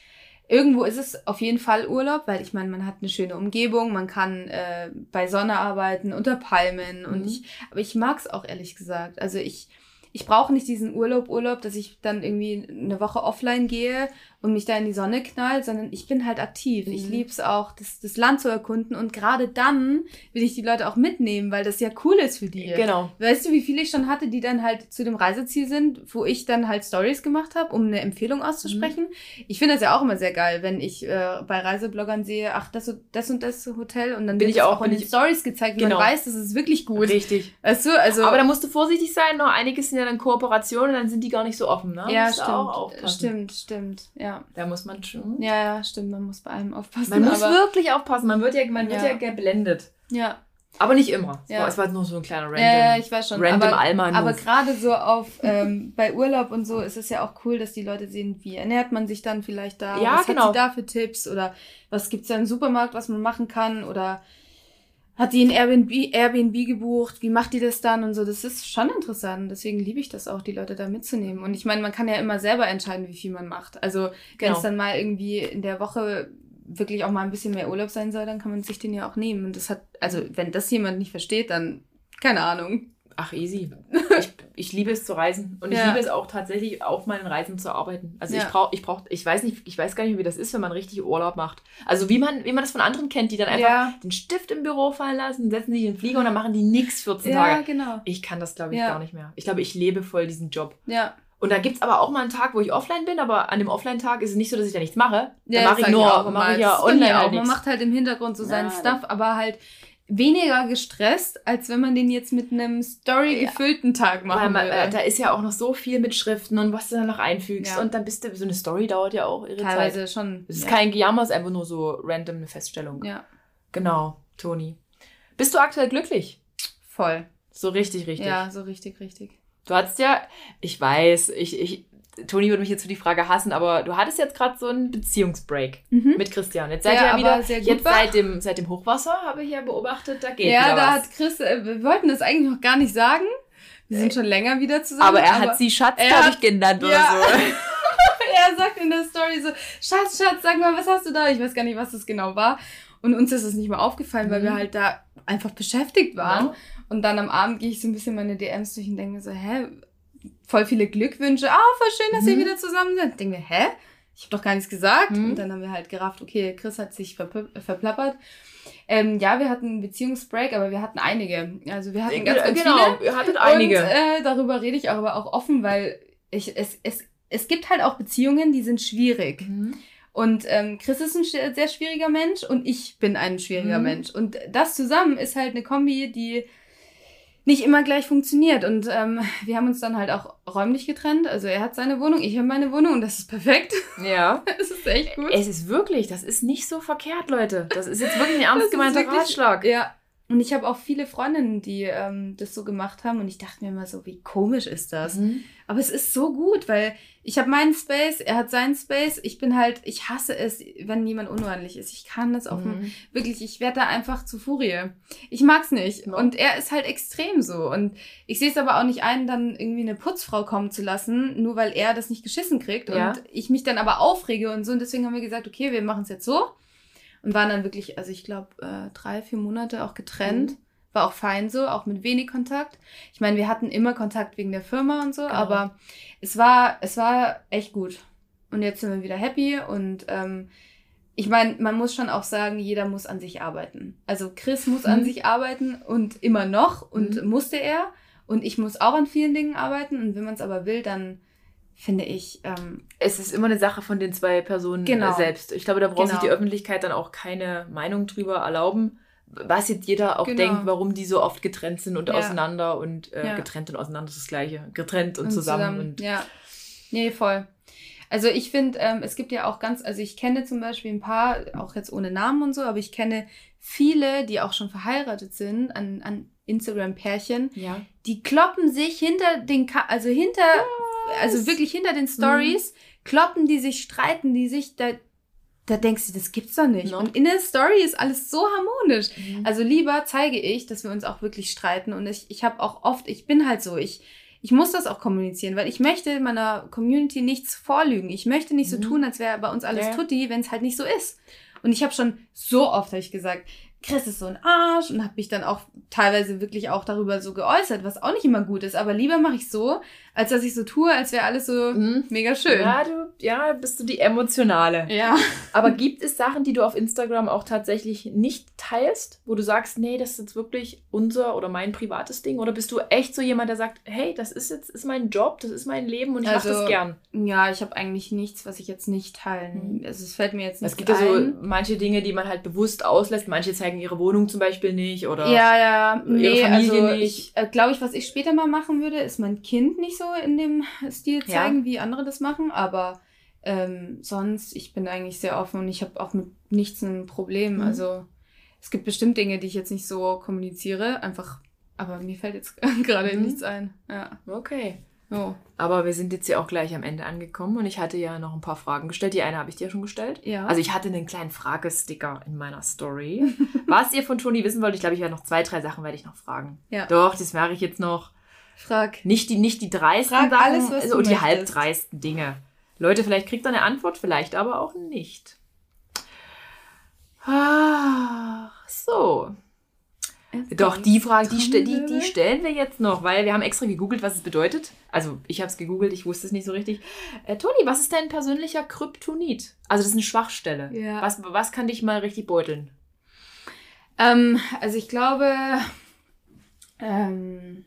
irgendwo ist es auf jeden Fall Urlaub, weil ich meine, man hat eine schöne Umgebung, man kann äh, bei Sonne arbeiten, unter Palmen und Mhm. ich, aber ich mag es auch ehrlich gesagt. Also ich, ich brauche nicht diesen Urlaub, Urlaub, dass ich dann irgendwie eine Woche offline gehe und mich da in die Sonne knall, sondern ich bin halt aktiv. Ich Mhm. liebe es auch, das, das Land zu erkunden und gerade dann will ich die Leute auch mitnehmen, weil das ja cool ist für die. Genau. Weißt du, wie viele ich schon hatte, die dann halt zu dem Reiseziel sind, wo ich dann halt Stories gemacht habe, um eine Empfehlung auszusprechen? Mhm. Ich finde das ja auch immer sehr geil, wenn ich äh, bei Reisebloggern sehe, ach, das, und- das und das Hotel und dann Bin ich auch, auch in den ich- Stories gezeigt, wie Genau. man weiß, das ist wirklich gut. Richtig. Weißt du, also Aber da musst du vorsichtig sein, noch einiges sind ja dann Kooperationen, dann sind die gar nicht so offen, ne? ja, stimmt, stimmt, stimmt, ja. Da muss man schon. Ja, ja, stimmt, man muss bei allem aufpassen. Man muss wirklich aufpassen, man wird ja, man wird Ja. ja geblendet. ja, Aber nicht immer. Es Ja. war- Es war nur so ein kleiner random. ja, ja, ich weiß schon. random aber, Alman-Move. aber gerade so auf ähm, bei Urlaub und so ist es ja auch cool, dass die Leute sehen, wie ernährt man sich dann vielleicht da, Ja, was genau. hat sie da für Tipps oder was gibt's da im Supermarkt, was man machen kann oder hat die ein Airbnb, Airbnb gebucht, wie macht die das dann und so. Das ist schon interessant. Deswegen liebe ich das auch, die Leute da mitzunehmen. Und ich meine, man kann ja immer selber entscheiden, wie viel man macht. Also wenn Genau. es dann mal irgendwie in der Woche wirklich auch mal ein bisschen mehr Urlaub sein soll, dann kann man sich den ja auch nehmen. Und das hat, also wenn das jemand nicht versteht, dann keine Ahnung. Ach, easy. Ich, ich liebe es zu reisen. Und ich Ja. liebe es auch tatsächlich auf meinen Reisen zu arbeiten. Also ich Ja. brauche, ich brauche, ich weiß nicht, ich weiß gar nicht, wie das ist, wenn man richtig Urlaub macht. Also wie man, wie man das von anderen kennt, die dann einfach Ja. den Stift im Büro fallen lassen, setzen sich in den Flieger und dann machen die nichts 14 Ja, Tage. genau. Ich kann das, glaube ich, Ja. gar nicht mehr. Ich glaube, ich lebe voll diesen Job. Ja. Und da gibt es aber auch mal einen Tag, wo ich offline bin, aber an dem Offline-Tag ist es nicht so, dass ich da nichts mache. Da Ja, mache ich nur, mache ich ja online auch. halt Man macht halt im Hintergrund so seinen. Stuff, aber halt weniger gestresst, als wenn man den jetzt mit einem Story-gefüllten Tag Weil machen man, äh, würde. da ist ja auch noch so viel mit Schriften und was du dann noch einfügst. Ja. Und dann bist du, so eine Story dauert ja auch ihre Zeit. Teilweise schon. Es ist ja. kein Gejammer, es ist einfach nur so random eine Feststellung. Ja, Genau, Toni. Bist du aktuell glücklich? voll. So richtig, richtig. Ja, so richtig, richtig. Du hattest ja, ich weiß, ich, ich, Toni würde mich jetzt für die Frage hassen, aber du hattest jetzt gerade so einen Beziehungsbreak Mhm. mit Christian. Jetzt seid Der ihr ja aber wieder, jetzt seit dem, seit dem Hochwasser habe ich ja beobachtet, da geht Ja, da was. hat Chris, äh, wir wollten das eigentlich noch gar nicht sagen. Wir sind schon länger wieder zusammen. aber er hat sie Schatz, glaube ich, genannt oder Ja. so. er sagt in der Story so, Schatz, Schatz, sag mal, was hast du da? Ich weiß gar nicht, was das genau war. Und uns ist es nicht mal aufgefallen, weil Mhm. wir halt da einfach beschäftigt waren. Ja. Und dann am Abend gehe ich so ein bisschen meine DMs durch und denke mir so, hä? Voll viele Glückwünsche. Ah, voll schön, dass ihr Mhm. wieder zusammen seid. Ich denke mir, hä? Ich habe doch gar nichts gesagt. Mhm. Und dann haben wir halt gerafft, okay, Chris hat sich verp- verplappert. Ähm, ja, wir hatten einen Beziehungsbreak, aber wir hatten einige. Also wir hatten ganz, ganz viele. genau, ihr hattet einige. Und äh, darüber rede ich auch aber auch offen, weil ich, es, es, es gibt halt auch Beziehungen, die sind schwierig. Mhm. Und ähm, Chris ist ein sehr schwieriger Mensch und ich bin ein schwieriger Mhm. Mensch. Und das zusammen ist halt eine Kombi, die nicht immer gleich funktioniert. Und ähm, wir haben uns dann halt auch räumlich getrennt. Also er hat seine Wohnung, ich habe meine Wohnung und das ist perfekt. Ja. das ist echt gut. Es ist wirklich, das ist nicht so verkehrt, Leute. Das ist jetzt wirklich ein ernst gemeinter Ratschlag. Ja, Und ich habe auch viele Freundinnen, die ähm, das so gemacht haben. Und ich dachte mir immer so, wie komisch ist das? Mhm. Aber es ist so gut, weil ich habe meinen Space, er hat seinen Space. Ich bin halt, ich hasse es, wenn jemand unordentlich ist. Ich kann das auch Mhm. wirklich, ich werde da einfach zu Furie. Ich mag's nicht. Ja. Und er ist halt extrem so. Und ich sehe es aber auch nicht ein, dann irgendwie eine Putzfrau kommen zu lassen, nur weil er das nicht geschissen kriegt. Ja. Und ich mich dann aber aufrege und so. Und deswegen haben wir gesagt, okay, wir machen es jetzt so. Und waren dann wirklich, also ich glaube, äh, drei, vier Monate auch getrennt. Mhm. War auch fein so, auch mit wenig Kontakt. Ich meine, wir hatten immer Kontakt wegen der Firma und so, Genau. aber es war, es war echt gut. Und jetzt sind wir wieder happy und ähm, ich meine, man muss schon auch sagen, jeder muss an sich arbeiten. Also Chris muss an Mhm. sich arbeiten und immer noch und Mhm. musste er. Und ich muss auch an vielen Dingen arbeiten. Und wenn man es aber will, dann finde ich, ähm, Es ist immer eine Sache von den zwei Personen Genau. äh, selbst. Ich glaube, da braucht sich Genau. die Öffentlichkeit dann auch keine Meinung drüber erlauben, was jetzt jeder auch Genau. denkt, warum die so oft getrennt sind und Ja. auseinander und äh, Ja. getrennt und auseinander ist das Gleiche. Getrennt und, Und zusammen. Und, ja. Nee, voll. Also ich finde, ähm, es gibt ja auch ganz, also ich kenne zum Beispiel ein paar, auch jetzt ohne Namen und so, aber ich kenne viele, die auch schon verheiratet sind, an, an Instagram-Pärchen, ja. die kloppen sich hinter den, Ka also hinter, also wirklich hinter den Stories, kloppen die sich, streiten die sich, da, da denkst du, das gibt's doch nicht. No. Und in der Story ist alles so harmonisch. Mhm. Also lieber zeige ich, dass wir uns auch wirklich streiten. Und ich, ich habe auch oft, ich bin halt so, ich, ich muss das auch kommunizieren, weil ich möchte meiner Community nichts vorlügen. Ich möchte nicht so Mhm. tun, als wäre bei uns alles Ja. tutti, wenn es halt nicht so ist. Und ich habe schon so oft hab ich gesagt, Chris ist so ein Arsch und habe mich dann auch teilweise wirklich auch darüber so geäußert, was auch nicht immer gut ist. Aber lieber mache ich so, als dass ich so tue, als wäre alles so Mhm. mega schön. Ja, du, ja, bist du die Emotionale. ja. Aber gibt es Sachen, die du auf Instagram auch tatsächlich nicht teilst, wo du sagst, nee, das ist jetzt wirklich unser oder mein privates Ding? Oder bist du echt so jemand, der sagt, hey, das ist jetzt ist mein Job, das ist mein Leben und ich mache Also, das gern? Ja, ich habe eigentlich nichts, was ich jetzt nicht teilen. Mhm. Also es fällt mir jetzt nicht Es gibt ja so ein. manche Dinge, die man halt bewusst auslässt. Manche zeigen ihre Wohnung zum Beispiel nicht oder Ja, ja, nee, Familie also nicht. ich äh, glaube ich, was ich später mal machen würde, ist mein Kind nicht so in dem Stil Ja. zeigen, wie andere das machen, aber ähm, sonst, ich bin eigentlich sehr offen und ich habe auch mit nichts ein Problem. Mhm. Also es gibt bestimmt Dinge, die ich jetzt nicht so kommuniziere, einfach, aber mir fällt jetzt gerade Mhm. nichts ein. Ja. Okay. Oh. Aber wir sind jetzt ja auch gleich am Ende angekommen und ich hatte ja noch ein paar Fragen gestellt. Die eine habe ich dir schon gestellt. Ja. Also ich hatte einen kleinen Fragesticker in meiner Story. Was ihr von Toni wissen wollt, ich glaube, ich werde noch zwei, drei Sachen werde ich noch fragen. Ja. Doch, das mache ich jetzt noch. Frag. Nicht die, nicht die dreisten Frag Sachen, alles, was also du die möchtest. halbdreisten Dinge. Leute, vielleicht kriegt ihr eine Antwort, vielleicht aber auch nicht. Ach, so. Doch, die Frage, die, die, die stellen wir jetzt noch, weil wir haben extra gegoogelt, was es bedeutet. Also, ich habe es gegoogelt, ich wusste es nicht so richtig. Äh, Toni, was ist dein persönlicher Kryptonit? Also, das ist eine Schwachstelle. Ja. Was, was kann dich mal richtig beuteln? Ähm, also ich glaube, ähm,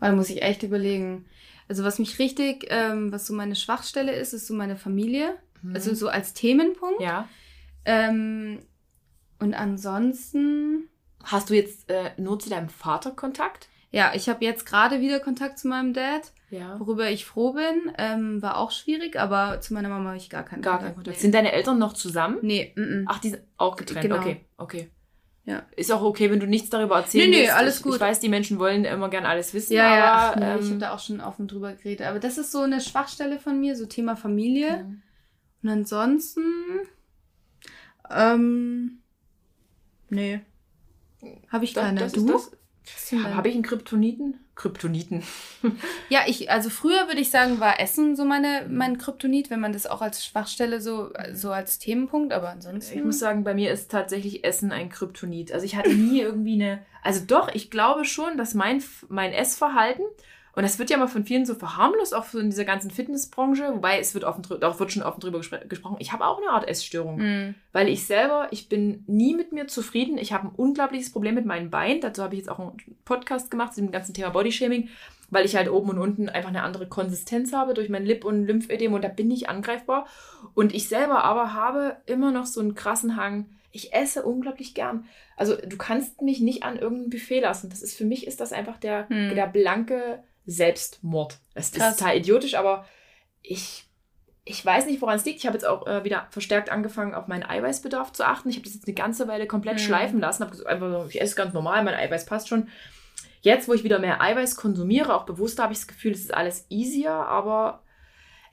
weil muss ich echt überlegen. Also was mich richtig, ähm, was so meine Schwachstelle ist, ist so meine Familie. Also so als Themenpunkt. ja. Ähm, und ansonsten, Hast du jetzt äh, nur zu deinem Vater Kontakt? ja, ich habe jetzt gerade wieder Kontakt zu meinem Dad, Ja. worüber ich froh bin. Ähm, war auch schwierig, aber zu meiner Mama habe ich gar keinen Gar kein Kontakt. Sind deine Eltern noch zusammen? Nee, mm, mm. Ach, die sind auch getrennt. Genau. Okay, okay. Ja. Ist auch okay, wenn du nichts darüber erzählen Nee, nee, willst. alles ich, gut. Ich weiß, die Menschen wollen immer gern alles wissen, Ja, ja, ach, aber nee, ich ähm, habe da auch schon offen drüber geredet. Aber das ist so eine Schwachstelle von mir, so Thema Familie. Und ansonsten, ähm, nee, habe ich das, keine. das du? Habe ich einen Kryptoniten? Kryptoniten. Ja, ich, also früher würde ich sagen, war Essen so meine, mein Kryptonit, wenn man das auch als Schwachstelle so, so als Themenpunkt, aber ansonsten. Ich muss sagen, bei mir ist tatsächlich Essen ein Kryptonit. Also ich hatte nie irgendwie eine. Also doch, ich glaube schon, dass mein, mein Essverhalten, und das wird ja mal von vielen so verharmlost, auch so in dieser ganzen Fitnessbranche, wobei es wird, offen, auch wird schon offen drüber gespr- gesprochen. Ich habe auch eine Art Essstörung. Mm, Weil ich selber, ich bin nie mit mir zufrieden. Ich habe ein unglaubliches Problem mit meinen Beinen. Dazu habe ich jetzt auch einen Podcast gemacht zu dem ganzen Thema Bodyshaming, weil ich halt oben und unten einfach eine andere Konsistenz habe durch mein Lip- und Lymphödem und da bin ich angreifbar. Und ich selber aber habe immer noch so einen krassen Hang. Ich esse unglaublich gern. Also du kannst mich nicht an irgendein Buffet lassen. Das ist für mich ist das einfach der, Hm. der blanke Selbstmord. Es Krass. ist total idiotisch, aber ich ich weiß nicht, woran es liegt. Ich habe jetzt auch äh, wieder verstärkt angefangen, auf meinen Eiweißbedarf zu achten. Ich habe das jetzt eine ganze Weile komplett mhm. schleifen lassen. Habe einfach so, ich esse ganz normal, mein Eiweiß passt schon. Jetzt, wo ich wieder mehr Eiweiß konsumiere, auch bewusst, habe ich das Gefühl, es ist alles easier, aber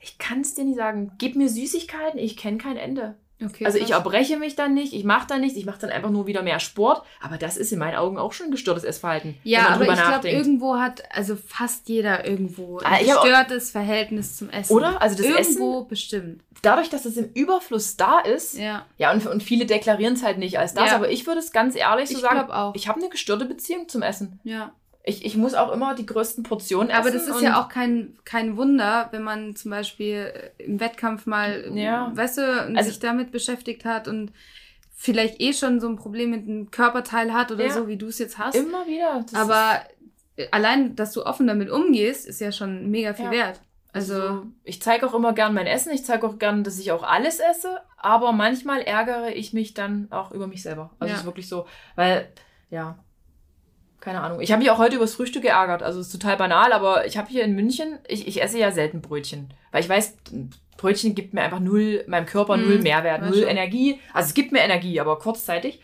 ich kann es dir nicht sagen. Gib mir Süßigkeiten, ich kenne kein Ende. Okay, also ich erbreche mich dann nicht, ich mache dann nichts, ich mache dann einfach nur wieder mehr Sport. Aber das ist in meinen Augen auch schon ein gestörtes Essverhalten. Ja, aber ich glaube, irgendwo hat, also fast jeder irgendwo ein ah, gestörtes Verhältnis zum Essen. Oder? Also das irgendwo Essen, bestimmt. Dadurch, dass es im Überfluss da ist. Ja. Ja, und, und viele deklarieren es halt nicht als das. Ja. Aber ich würde es ganz ehrlich so ich sagen, auch. ich habe eine gestörte Beziehung zum Essen. Ja. Ich, ich muss auch immer die größten Portionen essen. Aber das ist ja auch kein, kein Wunder, wenn man zum Beispiel im Wettkampf mal, ja. weißt du, also, sich damit beschäftigt hat und vielleicht eh schon so ein Problem mit einem Körperteil hat oder ja. so, wie du es jetzt hast. Immer wieder. Aber allein, dass du offen damit umgehst, ist ja schon mega viel ja. wert. Also, also ich zeige auch immer gern mein Essen. Ich zeige auch gern, dass ich auch alles esse. Aber manchmal ärgere ich mich dann auch über mich selber. Also ja. ist wirklich so, weil ja, keine Ahnung. Ich habe mich auch heute übers Frühstück geärgert. Also ist total banal, aber ich habe hier in München, ich, ich esse ja selten Brötchen. Weil ich weiß, Brötchen gibt mir einfach null, meinem Körper null hm, Mehrwert, null. Energie. Also es gibt mir Energie, aber kurzzeitig.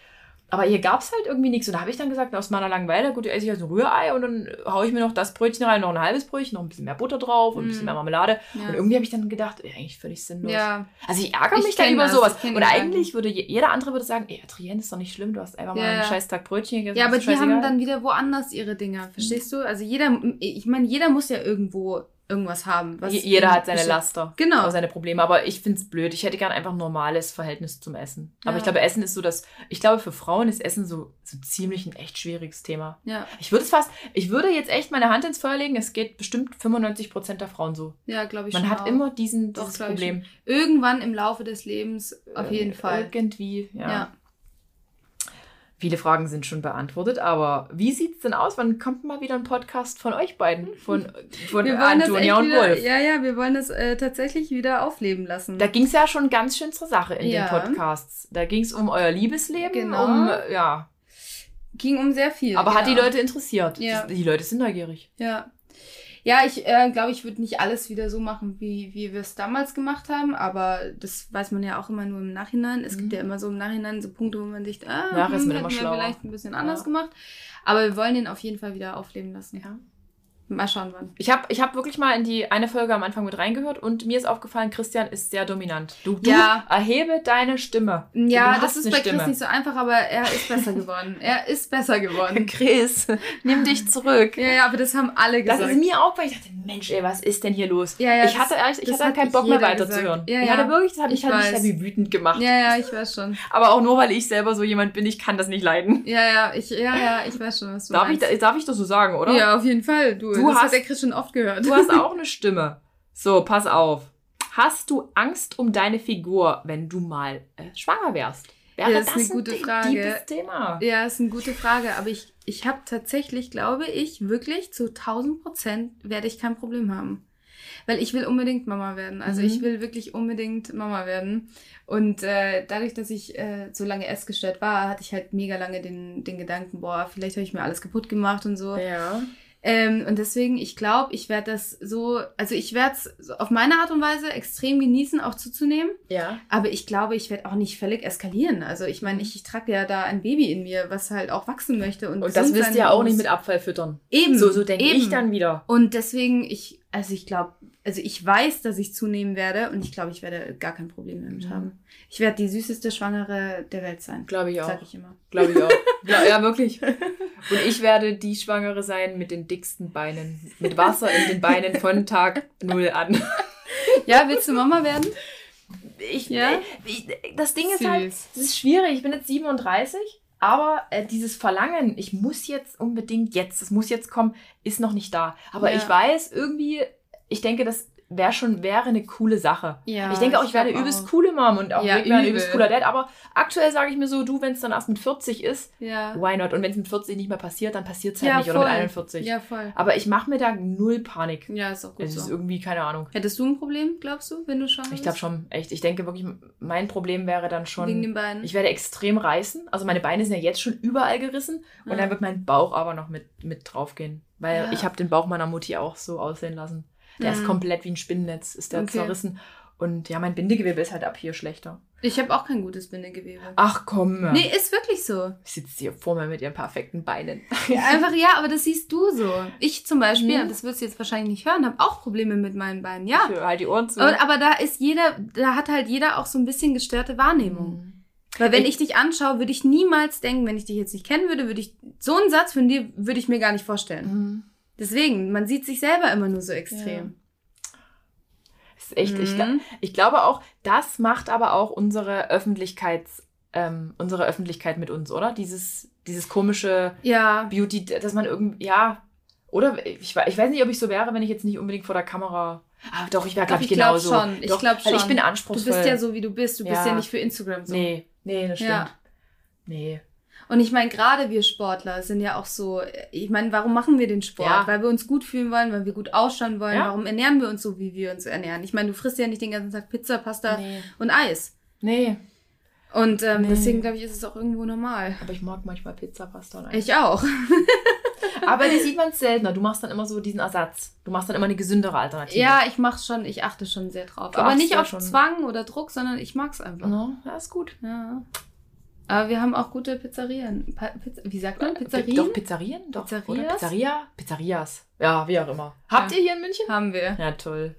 Aber hier gab es halt irgendwie nichts. Und da habe ich dann gesagt, aus meiner Langeweile, gut, esse ich halt so ein Rührei und dann haue ich mir noch das Brötchen rein, noch ein halbes Brötchen, noch ein bisschen mehr Butter drauf und ein bisschen mm. mehr Marmelade. Ja. Und irgendwie habe ich dann gedacht, ey, eigentlich völlig sinnlos. Ja. Also ich ärgere mich dann über das, sowas. Und eigentlich würde jeder andere würde sagen, ey, Adrienne, ist doch nicht schlimm, du hast einfach ja. mal einen scheiß Tag Brötchen gegessen. Ja, aber die haben dann wieder woanders ihre Dinger, verstehst du? Also jeder, ich meine, jeder muss ja irgendwo irgendwas haben. Jeder hat seine Laster. Genau. seine Probleme. Aber ich finde es blöd. Ich hätte gern einfach ein normales Verhältnis zum Essen. Ja. Aber ich glaube, Essen ist so das. Ich glaube, für Frauen ist Essen so, so ziemlich ein echt schwieriges Thema. Ja. Ich würde es fast. Ich würde jetzt echt meine Hand ins Feuer legen. Es geht bestimmt 95 Prozent der Frauen so. Ja, glaube ich Man hat auch. immer diesen, Doch, dieses Problem. Irgendwann im Laufe des Lebens auf jeden äh, Fall. Irgendwie, ja. ja. Viele Fragen sind schon beantwortet, aber wie sieht es denn aus? Wann kommt mal wieder ein Podcast von euch beiden? Von, von Antonia und wieder, Wolf? Ja, ja, wir wollen das äh, tatsächlich wieder aufleben lassen. Da ging es ja schon ganz schön zur Sache in ja. den Podcasts. Da ging es um euer Liebesleben, genau. um, ja. Ging um sehr viel. Aber genau. hat die Leute interessiert. Ja. Die Leute sind neugierig. Ja. Ja, ich äh, glaube, ich würde nicht alles wieder so machen, wie, wie wir es damals gemacht haben, aber das weiß man ja auch immer nur im Nachhinein. Es mhm. gibt ja immer so im Nachhinein so Punkte, wo man sich, ah, ja, hm, hätten wir vielleicht ein bisschen anders ja. gemacht. Aber wir wollen den auf jeden Fall wieder aufleben lassen. Ja. Mal schauen, wann. Ich habe ich hab wirklich mal in die eine Folge am Anfang mit reingehört und mir ist aufgefallen, Christian ist sehr dominant. Du, du ja. erhebe deine Stimme. Ja, das ist bei Stimme. Chris nicht so einfach, aber er ist besser geworden. er ist besser geworden. Chris, nimm dich zurück. Ja, ja, aber das haben alle gesagt. Das ist mir auch, weil ich dachte, Mensch, ey, was ist denn hier los? Ja, ja, ich hatte, das, ich hatte keinen Bock mehr weiterzuhören. Ja, ja. Ich hatte wirklich, das hat mich halt nicht wie wütend gemacht. Ja, ja, ich weiß schon. Aber auch nur, weil ich selber so jemand bin, ich kann das nicht leiden. Ja, ja, ich, ja, ja, ich weiß schon, was du darf meinst. Ich, darf ich das so sagen, oder? Ja, auf jeden Fall. Du, du das hast, hat der Chris schon oft gehört. Du hast auch eine Stimme. So, pass auf. Hast du Angst um deine Figur, wenn du mal äh, schwanger wärst? Wäre ja, das, das ist eine gute Frage. Thema? Ja, ist eine gute Frage. Aber ich, ich habe tatsächlich, glaube ich, wirklich zu 1000 Prozent werde ich kein Problem haben. Weil ich will unbedingt Mama werden. Also mhm. ich will wirklich unbedingt Mama werden. Und äh, dadurch, dass ich äh, so lange essgestört war, hatte ich halt mega lange den, den Gedanken, boah, vielleicht habe ich mir alles kaputt gemacht und so. Ja. Ähm, und deswegen, ich glaube, ich werde das so, also ich werde es auf meine Art und Weise extrem genießen, auch zuzunehmen. Ja. Aber ich glaube, ich werde auch nicht völlig eskalieren. Also ich meine, ich, ich trage ja da ein Baby in mir, was halt auch wachsen möchte. Und, und das wirst du ja auch nicht mit Abfall füttern. Eben. So, so denke ich dann wieder. Und deswegen, ich, also ich glaube, also ich weiß, dass ich zunehmen werde und ich glaube, ich werde gar kein Problem damit mhm. haben. Ich werde die süßeste Schwangere der Welt sein. Glaube ich auch. Sag ich immer. Glaube ich auch. ja, ja, wirklich. Und ich werde die Schwangere sein mit den dicksten Beinen. Mit Wasser in den Beinen von Tag null an. Ja, willst du Mama werden? Ich, ja? Ich, das Ding Süß. ist halt, es ist schwierig. Ich bin jetzt 37. Aber äh, dieses Verlangen, ich muss jetzt unbedingt jetzt, es muss jetzt kommen, ist noch nicht da. Aber ja. ich weiß irgendwie, ich denke, das wäre schon, wäre eine coole Sache. Ja, ich denke auch, ich, ich werde übelst coole Mom und auch ja, ich werde übelst cooler Dad. Aber aktuell sage ich mir so, du, wenn es dann erst mit 40 ist, ja. why not? Und wenn es mit 40 nicht mehr passiert, dann passiert es halt ja, nicht. Voll. Oder mit 41. Ja, voll. Aber ich mache mir da null Panik. Ja, ist auch gut. Es so. ist irgendwie, keine Ahnung. Hättest du ein Problem, glaubst du, wenn du schon Ich glaube schon, echt. Ich denke wirklich, mein Problem wäre dann schon. Wegen den Beinen. Ich werde extrem reißen. Also meine Beine sind ja jetzt schon überall gerissen. Und dann wird mein Bauch aber noch mit, mit draufgehen. Weil ich habe den Bauch meiner Mutti auch so aussehen lassen. Der mhm. ist komplett wie ein Spinnennetz, ist der okay. zerrissen. Und Und ja, mein Bindegewebe ist halt ab hier schlechter. Ich habe auch kein gutes Bindegewebe. Ach komm. Nee, ist wirklich so. Sitzt hier vor mir mit ihren perfekten Beinen. Einfach ja, aber das siehst du so. Ich zum Beispiel, Mhm. das wirst du jetzt wahrscheinlich nicht hören, habe auch Probleme mit meinen Beinen. Ja. Ich höre halt die Ohren zu. Aber, aber da ist jeder, da hat halt jeder auch so ein bisschen gestörte Wahrnehmung. Mhm. Weil wenn Ich- ich dich anschaue, würde ich niemals denken, wenn ich dich jetzt nicht kennen würde, würde ich so einen Satz von dir würde ich mir gar nicht vorstellen. Mhm. Deswegen, man sieht sich selber immer nur so extrem. Das ist echt, ich, Mhm. ich glaube auch, das macht aber auch unsere Öffentlichkeits, ähm, unsere Öffentlichkeit mit uns, oder? Dieses, dieses komische Ja, Beauty, dass man irgendwie, ja, oder ich, ich weiß nicht, ob ich so wäre, wenn ich jetzt nicht unbedingt vor der Kamera. Ah, doch, ich wäre, glaube ich, ich glaub genauso. schon, ich Doch, glaub Weil ich schon. bin du anspruchsvoll. bist ja so, wie du bist. Du bist Ja. ja nicht für Instagram so. Nee, nee, das stimmt. Ja. Nee. Und ich meine, gerade wir Sportler sind ja auch so, ich meine, warum machen wir den Sport? Ja. Weil wir uns gut fühlen wollen, weil wir gut ausschauen wollen. Ja. Warum ernähren wir uns so, wie wir uns ernähren? Ich meine, du frisst ja nicht den ganzen Tag Pizza, Pasta Nee. und Eis. Nee. Und ähm, Nee. deswegen glaube ich, ist es auch irgendwo normal. Aber ich mag manchmal Pizza, Pasta und Eis. Ich auch. Aber die sieht man seltener. Du machst dann immer so diesen Ersatz. Du machst dann immer eine gesündere Alternative. Ja, ich mach's schon, ich achte schon sehr drauf. Du Aber nicht auf schon. Zwang oder Druck, sondern ich mag's einfach. No, ja, ist gut. Ja. Aber wir haben auch gute Pizzerien. Pa Pizza wie sagt man? Pizzerien? Doch, Pizzerien? Doch, Pizzerias? Oder? Pizzeria? Pizzerias. Ja, wie auch immer. Habt Ja. ihr hier in München? haben wir. Ja, toll.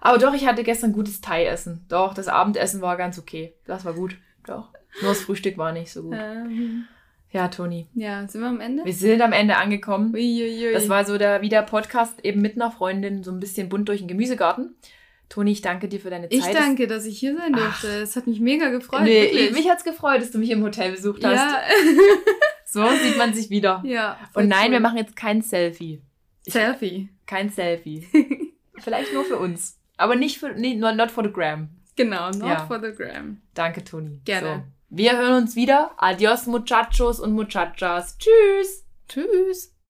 Aber doch, ich hatte gestern gutes Thai-Essen. Doch, das Abendessen war ganz okay. Das war gut. Doch. Nur das Frühstück war nicht so gut. Ähm, Ja, Toni. ja, sind wir am Ende? Wir sind am Ende angekommen. Uiuiui. Das war so der, wie der Podcast eben mit einer Freundin, so ein bisschen bunt durch den Gemüsegarten. Toni, ich danke dir für deine Zeit. ich danke, dass ich hier sein durfte. Es hat mich mega gefreut. Nee, wirklich. mich hat's gefreut, dass du mich im Hotel besucht hast. ja. So sieht man sich wieder. ja. Und nein, cool. wir machen jetzt kein Selfie. Selfie. Kein Selfie. Vielleicht nur für uns. Aber nicht für, nee, not not for the gram. Genau, not Ja. for the gram. Danke, Toni. Gerne. So. Wir hören uns wieder. Adios, Muchachos und Muchachas. Tschüss. Tschüss.